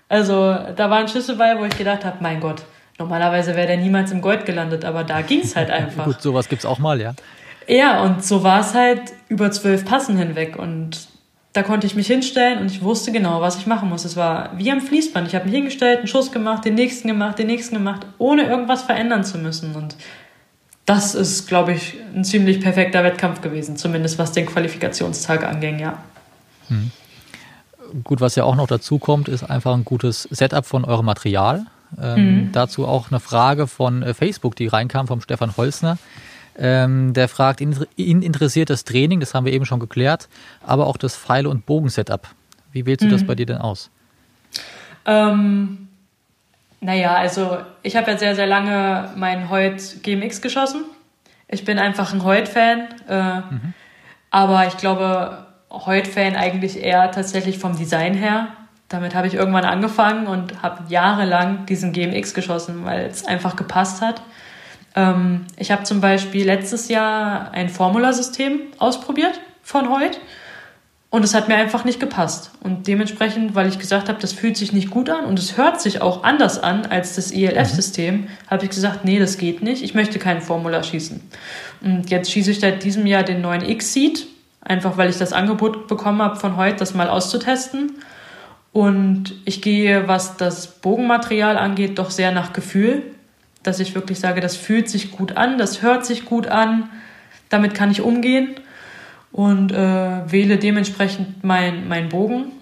Also da waren Schüsse bei, wo ich gedacht habe, mein Gott, normalerweise wäre der niemals im Gold gelandet, aber da ging es halt einfach. gut, sowas gibt es auch mal, ja. Ja, und so war es halt über zwölf Passen hinweg und da konnte ich mich hinstellen und ich wusste genau, was ich machen muss. Es war wie am Fließband. Ich habe mich hingestellt, einen Schuss gemacht, den nächsten gemacht, den nächsten gemacht, ohne irgendwas verändern zu müssen. Und das ist, glaube ich, ein ziemlich perfekter Wettkampf gewesen, zumindest was den Qualifikationstag anging, ja. Hm. Gut, was ja auch noch dazu kommt, ist einfach ein gutes Setup von eurem Material. Ähm, mhm. Dazu auch eine Frage von äh, Facebook, die reinkam vom Stefan Holzner. Ähm, der fragt, ihn, ihn, interessiert das Training, das haben wir eben schon geklärt, aber auch das Pfeile- und Bogen-Setup. Wie wählst du mhm. das bei dir denn aus? Ähm, naja, also ich habe ja sehr, sehr lange mein Heut GMX geschossen. Ich bin einfach ein Heut-Fan. Äh, mhm. Aber ich glaube, Heut-Fan eigentlich eher tatsächlich vom Design her. Damit habe ich irgendwann angefangen und habe jahrelang diesen GMX geschossen, weil es einfach gepasst hat. Ähm, ich habe zum Beispiel letztes Jahr ein Formulasystem ausprobiert von Heut. Und es hat mir einfach nicht gepasst. Und dementsprechend, weil ich gesagt habe, das fühlt sich nicht gut an und es hört sich auch anders an als das ELF-System, mhm. habe ich gesagt, nee, das geht nicht. Ich möchte kein Formular schießen. Und jetzt schieße ich seit diesem Jahr den neuen X-Seed, einfach weil ich das Angebot bekommen habe, von heute das mal auszutesten. Und ich gehe, was das Bogenmaterial angeht, doch sehr nach Gefühl, dass ich wirklich sage, das fühlt sich gut an, das hört sich gut an, damit kann ich umgehen und äh, wähle dementsprechend meinen mein Bogen.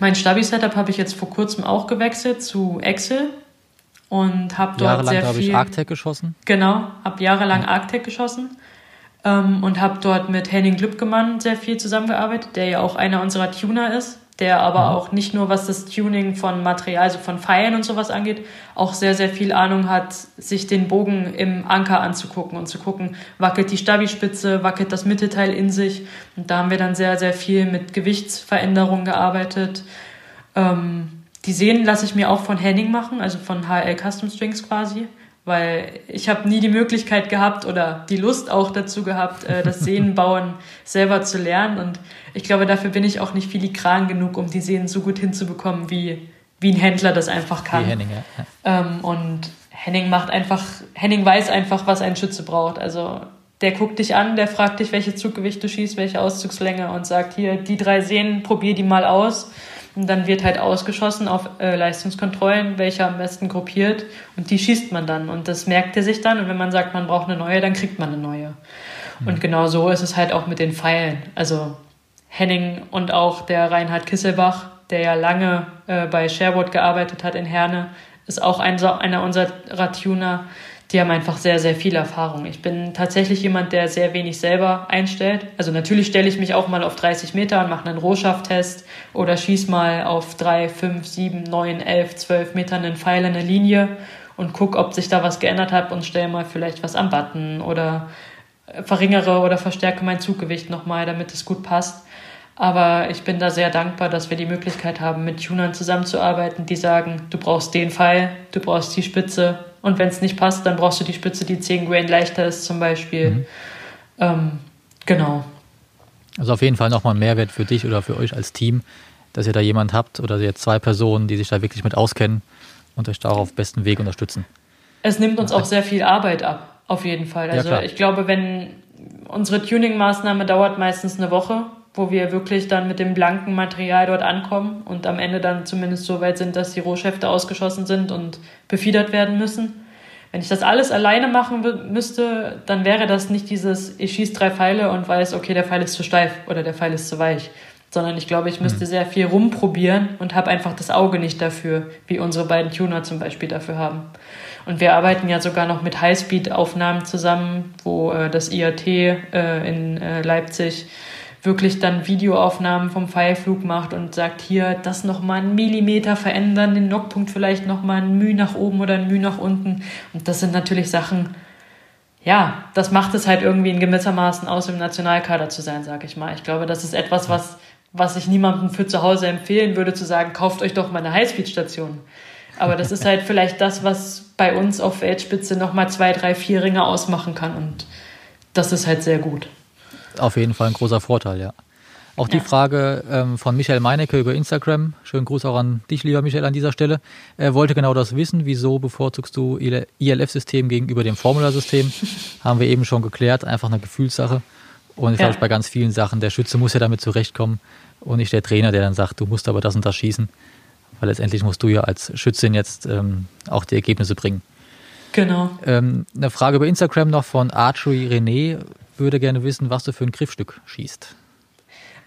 Mein Stabi-Setup habe ich jetzt vor kurzem auch gewechselt zu Excel und habe dort jahrelang, sehr viel. Ich Arctec geschossen. Genau, habe jahrelang ja. Arctec geschossen ähm, und habe dort mit Henning Glübgemann sehr viel zusammengearbeitet, der ja auch einer unserer Tuner ist der aber mhm. auch nicht nur was das Tuning von Material, also von Pfeilen und sowas angeht, auch sehr, sehr viel Ahnung hat, sich den Bogen im Anker anzugucken und zu gucken, wackelt die Stabispitze, wackelt das Mittelteil in sich. Und da haben wir dann sehr, sehr viel mit Gewichtsveränderungen gearbeitet. Ähm, die Sehnen lasse ich mir auch von Henning machen, also von HL Custom Strings quasi weil ich habe nie die Möglichkeit gehabt oder die Lust auch dazu gehabt, äh, das Sehnenbauen selber zu lernen. Und ich glaube, dafür bin ich auch nicht filigran genug, um die Sehnen so gut hinzubekommen, wie, wie ein Händler das einfach kann. Wie Henning, ja. Ähm, und Henning macht einfach, Henning weiß einfach, was ein Schütze braucht. Also der guckt dich an, der fragt dich, welches Zuggewicht du schießt, welche Auszugslänge und sagt, hier, die drei Sehnen, probier die mal aus. Und dann wird halt ausgeschossen auf äh, Leistungskontrollen, welcher am besten gruppiert und die schießt man dann. Und das merkt er sich dann und wenn man sagt, man braucht eine neue, dann kriegt man eine neue. Mhm. Und genau so ist es halt auch mit den Pfeilen. Also Henning und auch der Reinhard Kisselbach, der ja lange äh, bei Sherwood gearbeitet hat in Herne, ist auch ein, einer unserer Tuner die haben einfach sehr, sehr viel Erfahrung. Ich bin tatsächlich jemand, der sehr wenig selber einstellt. Also natürlich stelle ich mich auch mal auf 30 Meter und mache einen Rohschafttest oder schieße mal auf 3, 5, 7, 9, 11, 12 Metern einen Pfeil in eine Linie und gucke, ob sich da was geändert hat und stelle mal vielleicht was am Button oder verringere oder verstärke mein Zuggewicht nochmal, damit es gut passt. Aber ich bin da sehr dankbar, dass wir die Möglichkeit haben, mit Tunern zusammenzuarbeiten, die sagen, du brauchst den Pfeil, du brauchst die Spitze und wenn es nicht passt, dann brauchst du die Spitze, die 10 Grain leichter ist zum Beispiel. Mhm. Ähm, genau. Also auf jeden Fall nochmal ein Mehrwert für dich oder für euch als Team, dass ihr da jemand habt oder jetzt zwei Personen, die sich da wirklich mit auskennen und euch da auch auf besten Weg unterstützen. Es nimmt uns auch sehr viel Arbeit ab, auf jeden Fall. Also ja, ich glaube, wenn unsere Tuning-Maßnahme dauert meistens eine Woche wo wir wirklich dann mit dem blanken Material dort ankommen und am Ende dann zumindest so weit sind, dass die Rohschäfte ausgeschossen sind und befiedert werden müssen. Wenn ich das alles alleine machen müsste, dann wäre das nicht dieses, ich schieße drei Pfeile und weiß, okay, der Pfeil ist zu steif oder der Pfeil ist zu weich. Sondern ich glaube, ich müsste mhm. sehr viel rumprobieren und habe einfach das Auge nicht dafür, wie unsere beiden Tuner zum Beispiel dafür haben. Und wir arbeiten ja sogar noch mit Highspeed-Aufnahmen zusammen, wo äh, das IAT äh, in äh, Leipzig wirklich dann Videoaufnahmen vom Pfeilflug macht und sagt, hier das nochmal einen Millimeter verändern, den Knockpunkt vielleicht nochmal ein Mühe nach oben oder ein Mühe nach unten. Und das sind natürlich Sachen, ja, das macht es halt irgendwie in gewissermaßen aus, im Nationalkader zu sein, sage ich mal. Ich glaube, das ist etwas, was, was ich niemandem für zu Hause empfehlen würde, zu sagen, kauft euch doch mal eine Highspeed-Station. Aber das ist halt vielleicht das, was bei uns auf Weltspitze nochmal zwei, drei, vier Ringe ausmachen kann. Und das ist halt sehr gut. Auf jeden Fall ein großer Vorteil, ja. Auch die Frage ähm, von Michael Meinecke über Instagram. Schönen Gruß auch an dich, lieber Michael, an dieser Stelle. Er wollte genau das wissen. Wieso bevorzugst du ILF-System gegenüber dem Formula-System? Haben wir eben schon geklärt. Einfach eine Gefühlssache. Und ich ja. glaube, bei ganz vielen Sachen, der Schütze muss ja damit zurechtkommen und nicht der Trainer, der dann sagt, du musst aber das und das schießen. Weil letztendlich musst du ja als Schützin jetzt ähm, auch die Ergebnisse bringen. Genau. Ähm, eine Frage über Instagram noch von Archery René würde gerne wissen, was du für ein Griffstück schießt.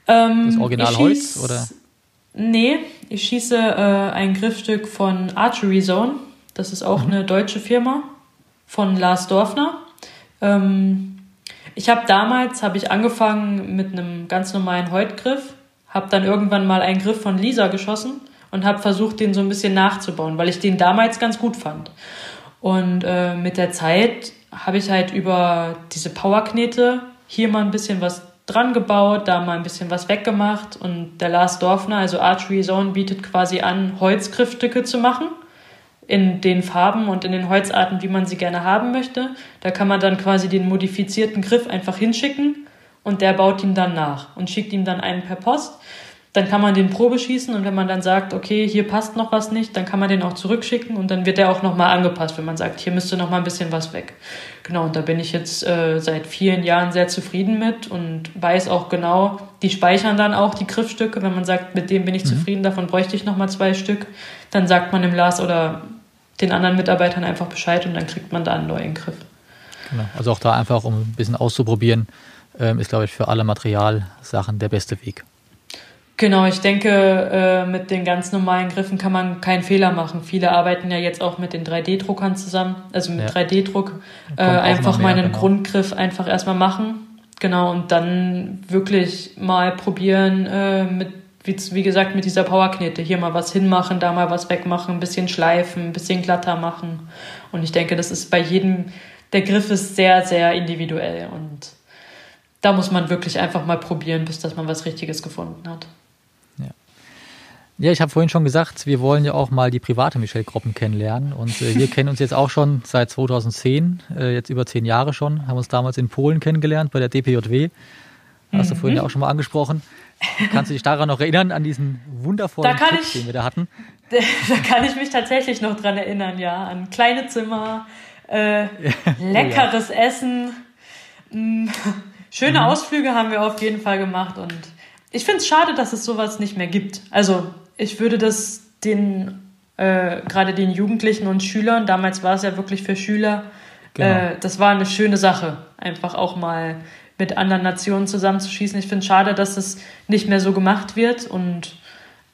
Ähm, das Original Holz schieß, oder? Nee, ich schieße äh, ein Griffstück von Archery Zone. Das ist auch mhm. eine deutsche Firma von Lars Dorfner. Ähm, ich habe damals habe ich angefangen mit einem ganz normalen Häutgriff, habe dann irgendwann mal einen Griff von Lisa geschossen und habe versucht, den so ein bisschen nachzubauen, weil ich den damals ganz gut fand. Und äh, mit der Zeit habe ich halt über diese Powerknete hier mal ein bisschen was dran gebaut, da mal ein bisschen was weggemacht und der Lars Dorfner, also Archery Zone, bietet quasi an, Holzgriffstücke zu machen in den Farben und in den Holzarten, wie man sie gerne haben möchte. Da kann man dann quasi den modifizierten Griff einfach hinschicken und der baut ihn dann nach und schickt ihm dann einen per Post. Dann kann man den Probe schießen und wenn man dann sagt, okay, hier passt noch was nicht, dann kann man den auch zurückschicken und dann wird der auch nochmal angepasst, wenn man sagt, hier müsste noch mal ein bisschen was weg. Genau, und da bin ich jetzt äh, seit vielen Jahren sehr zufrieden mit und weiß auch genau, die speichern dann auch die Griffstücke. Wenn man sagt, mit dem bin ich mhm. zufrieden, davon bräuchte ich nochmal zwei Stück, dann sagt man dem Lars oder den anderen Mitarbeitern einfach Bescheid und dann kriegt man da einen neuen Griff. Genau, also auch da einfach, um ein bisschen auszuprobieren, ähm, ist, glaube ich, für alle Materialsachen der beste Weg. Genau, ich denke, äh, mit den ganz normalen Griffen kann man keinen Fehler machen. Viele arbeiten ja jetzt auch mit den 3D-Druckern zusammen, also mit ja. 3D-Druck äh, einfach mehr, meinen genau. Grundgriff einfach erstmal machen. Genau, und dann wirklich mal probieren, äh, mit, wie, wie gesagt, mit dieser Powerknete hier mal was hinmachen, da mal was wegmachen, ein bisschen schleifen, ein bisschen glatter machen. Und ich denke, das ist bei jedem, der Griff ist sehr, sehr individuell und da muss man wirklich einfach mal probieren, bis dass man was Richtiges gefunden hat. Ja, ich habe vorhin schon gesagt, wir wollen ja auch mal die private Michelle Kroppen kennenlernen. Und äh, wir kennen uns jetzt auch schon seit 2010, äh, jetzt über zehn Jahre schon, haben uns damals in Polen kennengelernt bei der DPJW. Hast mhm. du vorhin ja auch schon mal angesprochen. Kannst du dich daran noch erinnern, an diesen wundervollen Trip, ich, den wir da hatten? Da kann ich mich tatsächlich noch dran erinnern, ja. An kleine Zimmer, äh, leckeres oh, ja. Essen Schöne mhm. Ausflüge haben wir auf jeden Fall gemacht und ich finde es schade, dass es sowas nicht mehr gibt. Also ich würde das den äh, gerade den Jugendlichen und Schülern, damals war es ja wirklich für Schüler, genau. äh, das war eine schöne Sache, einfach auch mal mit anderen Nationen zusammenzuschießen. Ich finde es schade, dass es nicht mehr so gemacht wird und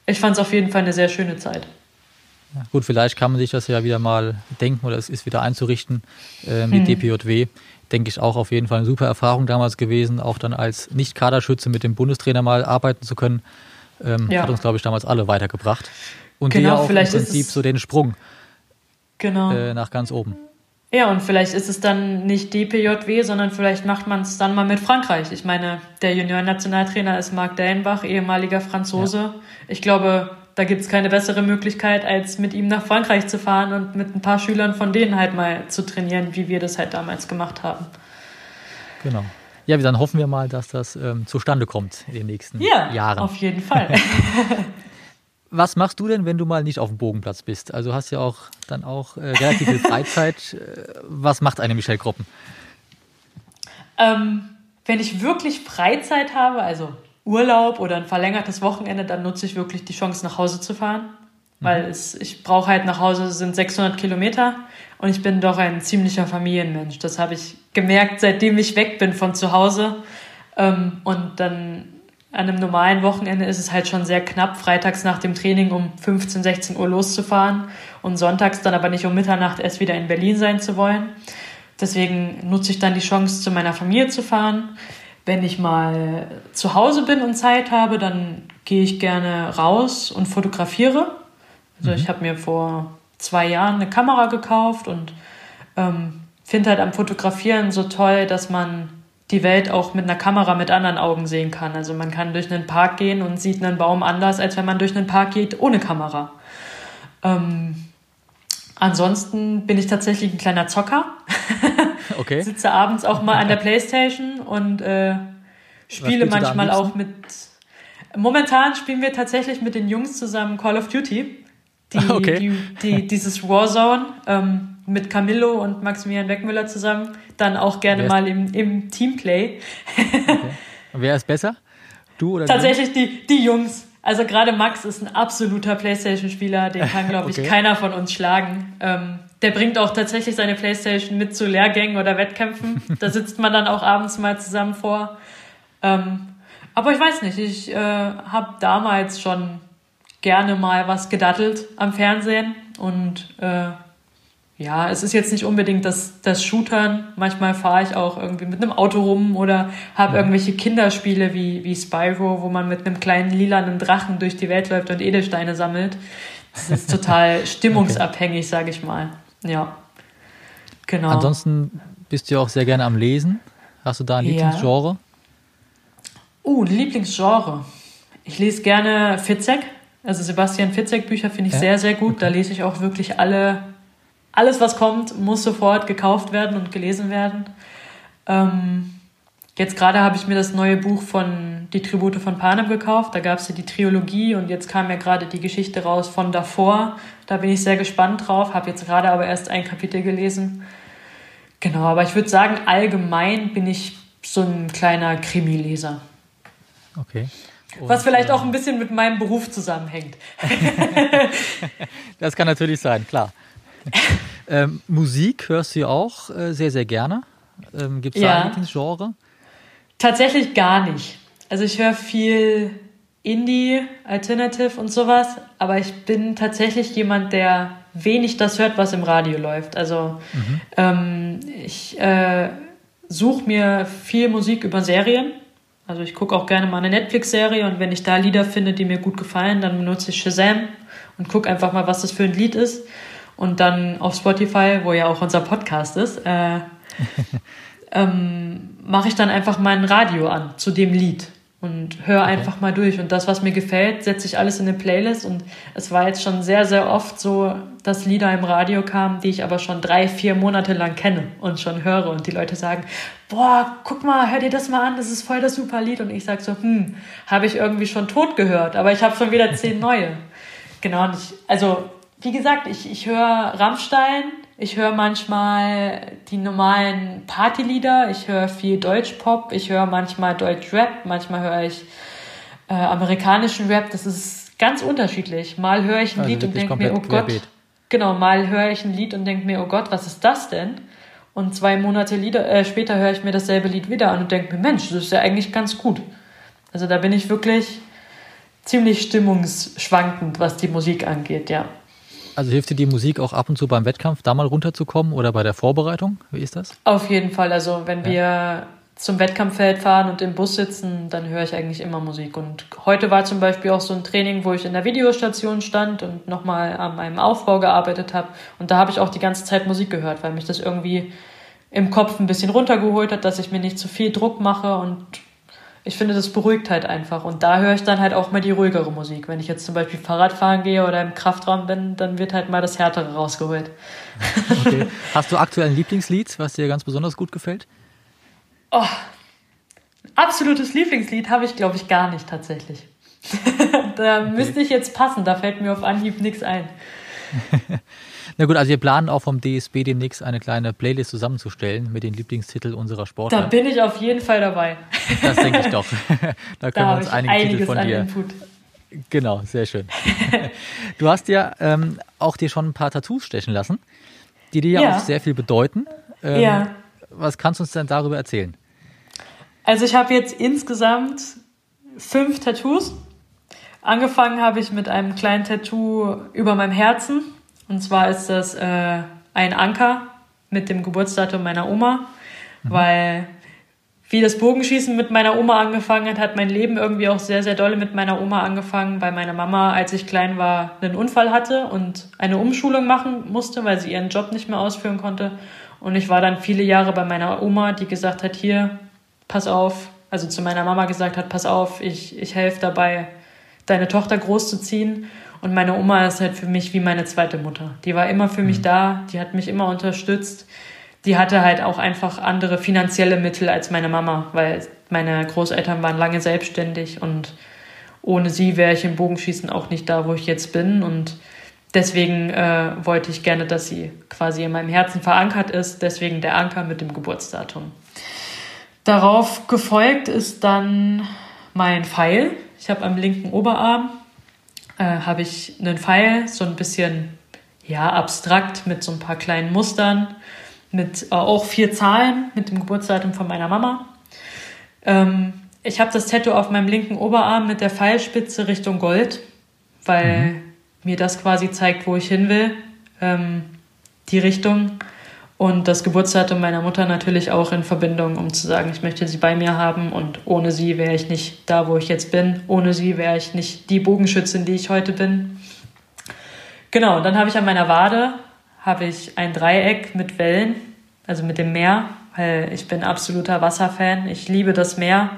ich fand es auf jeden Fall eine sehr schöne Zeit. Ja, gut, vielleicht kann man sich das ja wieder mal denken oder es ist wieder einzurichten äh, mit hm. DPJW. Denke ich auch auf jeden Fall eine super Erfahrung damals gewesen, auch dann als Nicht-Kaderschütze mit dem Bundestrainer mal arbeiten zu können. Ähm, ja. Hat uns, glaube ich, damals alle weitergebracht und genau, dir auch im Prinzip so den Sprung genau. äh, nach ganz oben. Ja, und vielleicht ist es dann nicht DPJW, sondern vielleicht macht man es dann mal mit Frankreich. Ich meine, der Juniorennationaltrainer ist Marc Dellenbach, ehemaliger Franzose. Ja. Ich glaube, da gibt es keine bessere Möglichkeit, als mit ihm nach Frankreich zu fahren und mit ein paar Schülern von denen halt mal zu trainieren, wie wir das halt damals gemacht haben. Genau. Ja, dann hoffen wir mal, dass das ähm, zustande kommt in den nächsten ja, Jahren. Ja, auf jeden Fall. Was machst du denn, wenn du mal nicht auf dem Bogenplatz bist? Also hast ja auch dann auch äh, relativ viel Freizeit. Äh, was macht eine Michelle Kroppen? Ähm, wenn ich wirklich Freizeit habe, also Urlaub oder ein verlängertes Wochenende, dann nutze ich wirklich die Chance, nach Hause zu fahren. Weil mhm. es, ich brauche halt nach Hause, sind 600 Kilometer und ich bin doch ein ziemlicher Familienmensch. Das habe ich gemerkt, seitdem ich weg bin von zu Hause. Ähm, und dann an einem normalen Wochenende ist es halt schon sehr knapp, freitags nach dem Training um 15, 16 Uhr loszufahren und sonntags dann aber nicht um Mitternacht erst wieder in Berlin sein zu wollen. Deswegen nutze ich dann die Chance, zu meiner Familie zu fahren. Wenn ich mal zu Hause bin und Zeit habe, dann gehe ich gerne raus und fotografiere. Also mhm. ich habe mir vor zwei Jahren eine Kamera gekauft und ähm, finde halt am Fotografieren so toll, dass man die Welt auch mit einer Kamera mit anderen Augen sehen kann. Also man kann durch einen Park gehen und sieht einen Baum anders, als wenn man durch einen Park geht ohne Kamera. Ähm, ansonsten bin ich tatsächlich ein kleiner Zocker. Okay. Sitze abends auch mal an der Playstation und äh, spiele manchmal auch mit. Momentan spielen wir tatsächlich mit den Jungs zusammen Call of Duty. Die, okay. die, die dieses Warzone. Ähm, mit Camillo und Maximilian Weckmüller zusammen, dann auch gerne mal im, im Teamplay. okay. Wer ist besser? Du oder Tatsächlich die, die Jungs. Also gerade Max ist ein absoluter Playstation-Spieler, den kann, glaube ich, okay. keiner von uns schlagen. Ähm, der bringt auch tatsächlich seine Playstation mit zu Lehrgängen oder Wettkämpfen. da sitzt man dann auch abends mal zusammen vor. Ähm, aber ich weiß nicht, ich äh, habe damals schon gerne mal was gedattelt am Fernsehen und äh, ja, es ist jetzt nicht unbedingt das, das Shootern. Manchmal fahre ich auch irgendwie mit einem Auto rum oder habe ja. irgendwelche Kinderspiele wie, wie Spyro, wo man mit einem kleinen lilanen Drachen durch die Welt läuft und Edelsteine sammelt. Das ist total stimmungsabhängig, okay. sage ich mal. Ja. Genau. Ansonsten bist du ja auch sehr gerne am Lesen. Hast du da ein Lieblingsgenre? Ja. Uh, Lieblingsgenre. Ich lese gerne Fitzek. Also Sebastian Fitzek Bücher finde ich ja? sehr, sehr gut. Okay. Da lese ich auch wirklich alle alles, was kommt, muss sofort gekauft werden und gelesen werden. Ähm, jetzt gerade habe ich mir das neue Buch von Die Tribute von Panem gekauft. Da gab es ja die Trilogie und jetzt kam ja gerade die Geschichte raus von davor. Da bin ich sehr gespannt drauf. Habe jetzt gerade aber erst ein Kapitel gelesen. Genau, aber ich würde sagen, allgemein bin ich so ein kleiner Krimileser. Okay. Und, Was vielleicht auch ein bisschen mit meinem Beruf zusammenhängt. das kann natürlich sein, klar. ähm, Musik hörst du ja auch äh, sehr, sehr gerne. Ähm, Gibt es da ja. ein Lieblingsgenre? Tatsächlich gar nicht. Also ich höre viel Indie, Alternative und sowas, aber ich bin tatsächlich jemand, der wenig das hört, was im Radio läuft. Also mhm. ähm, ich äh, suche mir viel Musik über Serien. Also ich gucke auch gerne mal eine Netflix-Serie und wenn ich da Lieder finde, die mir gut gefallen, dann benutze ich Shazam und gucke einfach mal, was das für ein Lied ist. Und dann auf Spotify, wo ja auch unser Podcast ist, äh, ähm, mache ich dann einfach mein Radio an zu dem Lied und höre okay. einfach mal durch. Und das, was mir gefällt, setze ich alles in eine Playlist. Und es war jetzt schon sehr, sehr oft so, dass Lieder im Radio kamen, die ich aber schon drei, vier Monate lang kenne und schon höre. Und die Leute sagen, boah, guck mal, hör dir das mal an, das ist voll das super Lied. Und ich sage so, hm, habe ich irgendwie schon tot gehört, aber ich habe schon wieder zehn neue. Genau, und ich, also wie gesagt, ich, ich höre Rammstein, Ich höre manchmal die normalen Partylieder. Ich höre viel Deutschpop. Ich höre manchmal Deutschrap. Manchmal höre ich äh, amerikanischen Rap. Das ist ganz unterschiedlich. Mal höre ich ein also Lied und denke mir, oh Gott. Genau, mal höre ich ein Lied und denke mir, oh Gott, was ist das denn? Und zwei Monate Lieder, äh, später höre ich mir dasselbe Lied wieder an und denke mir, Mensch, das ist ja eigentlich ganz gut. Also da bin ich wirklich ziemlich stimmungsschwankend, was die Musik angeht, ja. Also hilft dir die Musik auch ab und zu beim Wettkampf, da mal runterzukommen oder bei der Vorbereitung? Wie ist das? Auf jeden Fall. Also wenn ja. wir zum Wettkampffeld fahren und im Bus sitzen, dann höre ich eigentlich immer Musik. Und heute war zum Beispiel auch so ein Training, wo ich in der Videostation stand und nochmal an meinem Aufbau gearbeitet habe. Und da habe ich auch die ganze Zeit Musik gehört, weil mich das irgendwie im Kopf ein bisschen runtergeholt hat, dass ich mir nicht zu viel Druck mache und ich finde, das beruhigt halt einfach. Und da höre ich dann halt auch mal die ruhigere Musik. Wenn ich jetzt zum Beispiel Fahrrad fahren gehe oder im Kraftraum bin, dann wird halt mal das Härtere rausgeholt. Okay. Hast du aktuell ein Lieblingslied, was dir ganz besonders gut gefällt? Oh, absolutes Lieblingslied habe ich, glaube ich, gar nicht tatsächlich. da okay. müsste ich jetzt passen, da fällt mir auf Anhieb nichts ein. Na gut, also wir planen auch vom DSB demnächst eine kleine Playlist zusammenzustellen mit den Lieblingstiteln unserer Sportler. Da bin ich auf jeden Fall dabei. Das denke ich doch. da können da wir uns einige Titel von dir. Input. Genau, sehr schön. Du hast ja ähm, auch dir schon ein paar Tattoos stechen lassen, die dir ja, ja auch sehr viel bedeuten. Ähm, ja. Was kannst du uns denn darüber erzählen? Also ich habe jetzt insgesamt fünf Tattoos. Angefangen habe ich mit einem kleinen Tattoo über meinem Herzen. Und zwar ist das äh, ein Anker mit dem Geburtsdatum meiner Oma, mhm. weil wie das Bogenschießen mit meiner Oma angefangen hat, hat mein Leben irgendwie auch sehr, sehr doll mit meiner Oma angefangen, weil meine Mama, als ich klein war, einen Unfall hatte und eine Umschulung machen musste, weil sie ihren Job nicht mehr ausführen konnte. Und ich war dann viele Jahre bei meiner Oma, die gesagt hat, hier, pass auf, also zu meiner Mama gesagt hat, pass auf, ich, ich helfe dabei, deine Tochter großzuziehen. Und meine Oma ist halt für mich wie meine zweite Mutter. Die war immer für mich mhm. da, die hat mich immer unterstützt. Die hatte halt auch einfach andere finanzielle Mittel als meine Mama, weil meine Großeltern waren lange selbstständig und ohne sie wäre ich im Bogenschießen auch nicht da, wo ich jetzt bin. Und deswegen äh, wollte ich gerne, dass sie quasi in meinem Herzen verankert ist. Deswegen der Anker mit dem Geburtsdatum. Darauf gefolgt ist dann mein Pfeil. Ich habe am linken Oberarm äh, habe ich einen Pfeil, so ein bisschen ja, abstrakt mit so ein paar kleinen Mustern, mit äh, auch vier Zahlen mit dem Geburtsdatum von meiner Mama. Ähm, ich habe das Tattoo auf meinem linken Oberarm mit der Pfeilspitze Richtung Gold, weil mhm. mir das quasi zeigt, wo ich hin will, ähm, die Richtung. Und das Geburtsdatum meiner Mutter natürlich auch in Verbindung, um zu sagen, ich möchte sie bei mir haben und ohne sie wäre ich nicht da, wo ich jetzt bin. Ohne sie wäre ich nicht die Bogenschützin, die ich heute bin. Genau, dann habe ich an meiner Wade habe ich ein Dreieck mit Wellen, also mit dem Meer, weil ich bin absoluter Wasserfan. Ich liebe das Meer.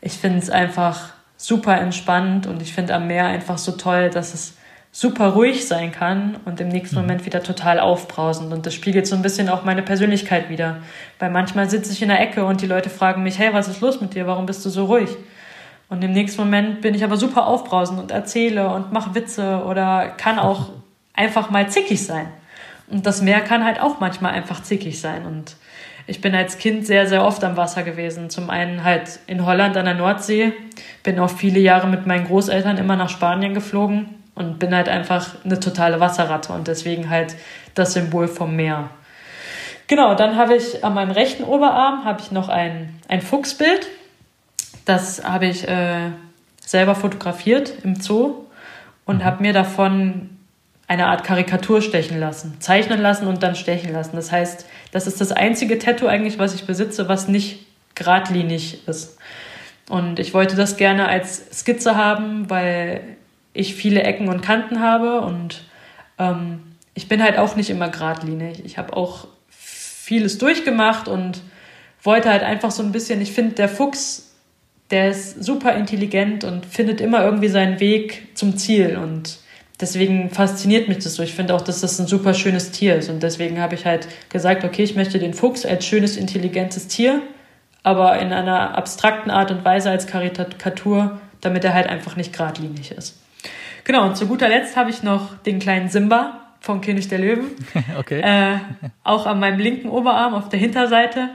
Ich finde es einfach super entspannend und ich finde am Meer einfach so toll, dass es super ruhig sein kann und im nächsten mhm. Moment wieder total aufbrausend. Und das spiegelt so ein bisschen auch meine Persönlichkeit wieder. Weil manchmal sitze ich in der Ecke und die Leute fragen mich, hey, was ist los mit dir? Warum bist du so ruhig? Und im nächsten Moment bin ich aber super aufbrausend und erzähle und mache Witze oder kann auch einfach mal zickig sein. Und das Meer kann halt auch manchmal einfach zickig sein. Und ich bin als Kind sehr, sehr oft am Wasser gewesen. Zum einen halt in Holland an der Nordsee, bin auch viele Jahre mit meinen Großeltern immer nach Spanien geflogen und bin halt einfach eine totale Wasserratte und deswegen halt das Symbol vom Meer. Genau, dann habe ich an meinem rechten Oberarm habe ich noch ein, ein Fuchsbild. Das habe ich äh, selber fotografiert im Zoo und mhm. habe mir davon eine Art Karikatur stechen lassen, zeichnen lassen und dann stechen lassen. Das heißt, das ist das einzige Tattoo eigentlich, was ich besitze, was nicht geradlinig ist. Und ich wollte das gerne als Skizze haben, weil ich viele Ecken und Kanten habe und ähm, ich bin halt auch nicht immer geradlinig. Ich habe auch vieles durchgemacht und wollte halt einfach so ein bisschen, ich finde, der Fuchs, der ist super intelligent und findet immer irgendwie seinen Weg zum Ziel und deswegen fasziniert mich das so. Ich finde auch, dass das ein super schönes Tier ist und deswegen habe ich halt gesagt, okay, ich möchte den Fuchs als schönes, intelligentes Tier, aber in einer abstrakten Art und Weise als Karikatur, damit er halt einfach nicht geradlinig ist. Genau, und zu guter Letzt habe ich noch den kleinen Simba von König der Löwen. Okay. Äh, auch an meinem linken Oberarm auf der Hinterseite.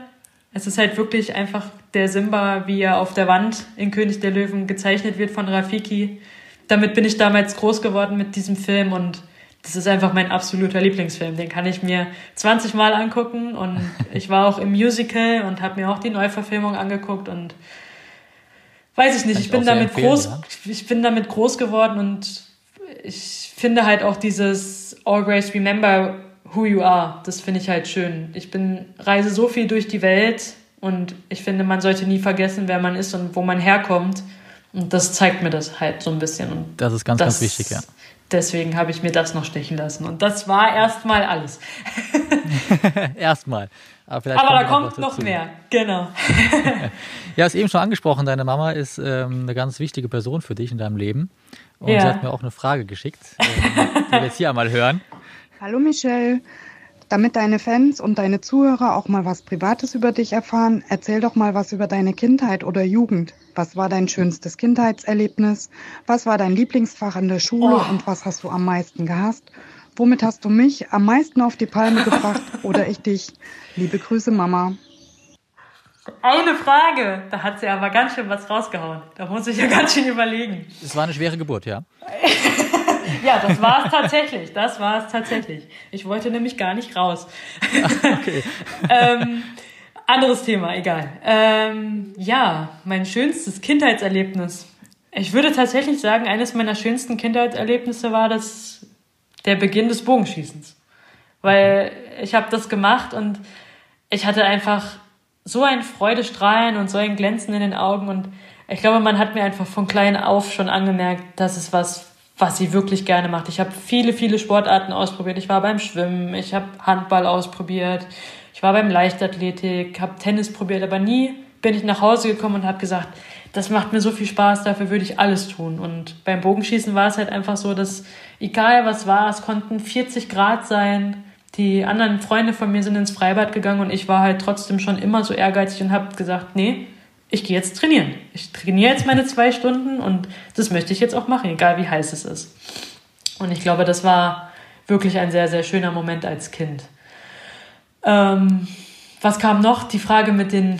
Es ist halt wirklich einfach der Simba, wie er auf der Wand in König der Löwen gezeichnet wird von Rafiki. Damit bin ich damals groß geworden mit diesem Film und das ist einfach mein absoluter Lieblingsfilm. Den kann ich mir 20 Mal angucken und ich war auch im Musical und habe mir auch die Neuverfilmung angeguckt und weiß ich nicht, ich, ich bin damit groß, ja. ich bin damit groß geworden und ich finde halt auch dieses Always Remember Who You Are, das finde ich halt schön. Ich bin, reise so viel durch die Welt und ich finde, man sollte nie vergessen, wer man ist und wo man herkommt. Und das zeigt mir das halt so ein bisschen. Und das ist ganz, das, ganz wichtig, ja. Deswegen habe ich mir das noch stechen lassen. Und das war erstmal alles. erstmal. Aber, Aber da kommt noch mehr, genau. ja, hast eben schon angesprochen, deine Mama ist ähm, eine ganz wichtige Person für dich in deinem Leben. Und ja. sie hat mir auch eine Frage geschickt, äh, die wir jetzt hier einmal hören. Hallo Michelle. Damit deine Fans und deine Zuhörer auch mal was Privates über dich erfahren, erzähl doch mal was über deine Kindheit oder Jugend. Was war dein schönstes Kindheitserlebnis? Was war dein Lieblingsfach in der Schule oh. und was hast du am meisten gehasst? Womit hast du mich am meisten auf die Palme gebracht oder ich dich? Liebe Grüße, Mama. Eine Frage, da hat sie aber ganz schön was rausgehauen. Da muss ich ja ganz schön überlegen. Es war eine schwere Geburt, ja. ja, das war es tatsächlich. Das war es tatsächlich. Ich wollte nämlich gar nicht raus. okay. ähm, anderes Thema, egal. Ähm, ja, mein schönstes Kindheitserlebnis. Ich würde tatsächlich sagen, eines meiner schönsten Kindheitserlebnisse war das der Beginn des Bogenschießens. Weil ich habe das gemacht und ich hatte einfach so ein Freudestrahlen und so ein Glänzen in den Augen und ich glaube, man hat mir einfach von klein auf schon angemerkt, dass es was, was sie wirklich gerne macht. Ich habe viele, viele Sportarten ausprobiert. Ich war beim Schwimmen, ich habe Handball ausprobiert, ich war beim Leichtathletik, habe Tennis probiert, aber nie bin ich nach Hause gekommen und habe gesagt, das macht mir so viel Spaß, dafür würde ich alles tun. Und beim Bogenschießen war es halt einfach so, dass egal was war, es konnten 40 Grad sein, die anderen Freunde von mir sind ins Freibad gegangen und ich war halt trotzdem schon immer so ehrgeizig und habe gesagt, nee, ich gehe jetzt trainieren. Ich trainiere jetzt meine zwei Stunden und das möchte ich jetzt auch machen, egal wie heiß es ist. Und ich glaube, das war wirklich ein sehr, sehr schöner Moment als Kind. Ähm, was kam noch? Die Frage mit dem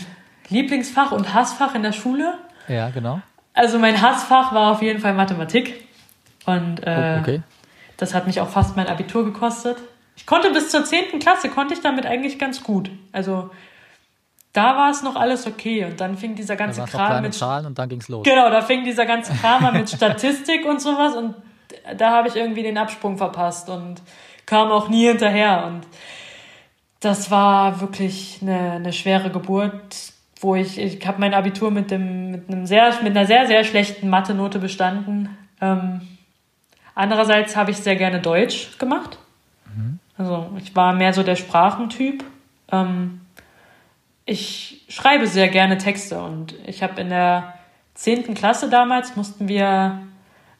Lieblingsfach und Hassfach in der Schule. Ja, genau. Also mein Hassfach war auf jeden Fall Mathematik. Und äh, oh, okay. das hat mich auch fast mein Abitur gekostet. Ich konnte bis zur 10. Klasse, konnte ich damit eigentlich ganz gut. Also da war es noch alles okay und dann fing dieser ganze da Kram mit Zahlen und dann ging's los. Genau, da fing dieser ganze Kram an mit Statistik und sowas und da habe ich irgendwie den Absprung verpasst und kam auch nie hinterher und das war wirklich eine, eine schwere Geburt, wo ich ich habe mein Abitur mit dem mit einem sehr mit einer sehr sehr schlechten Mathe-Note bestanden. Ähm, andererseits habe ich sehr gerne Deutsch gemacht. Mhm. Also ich war mehr so der Sprachentyp. Ähm, ich schreibe sehr gerne Texte und ich habe in der zehnten Klasse damals mussten wir,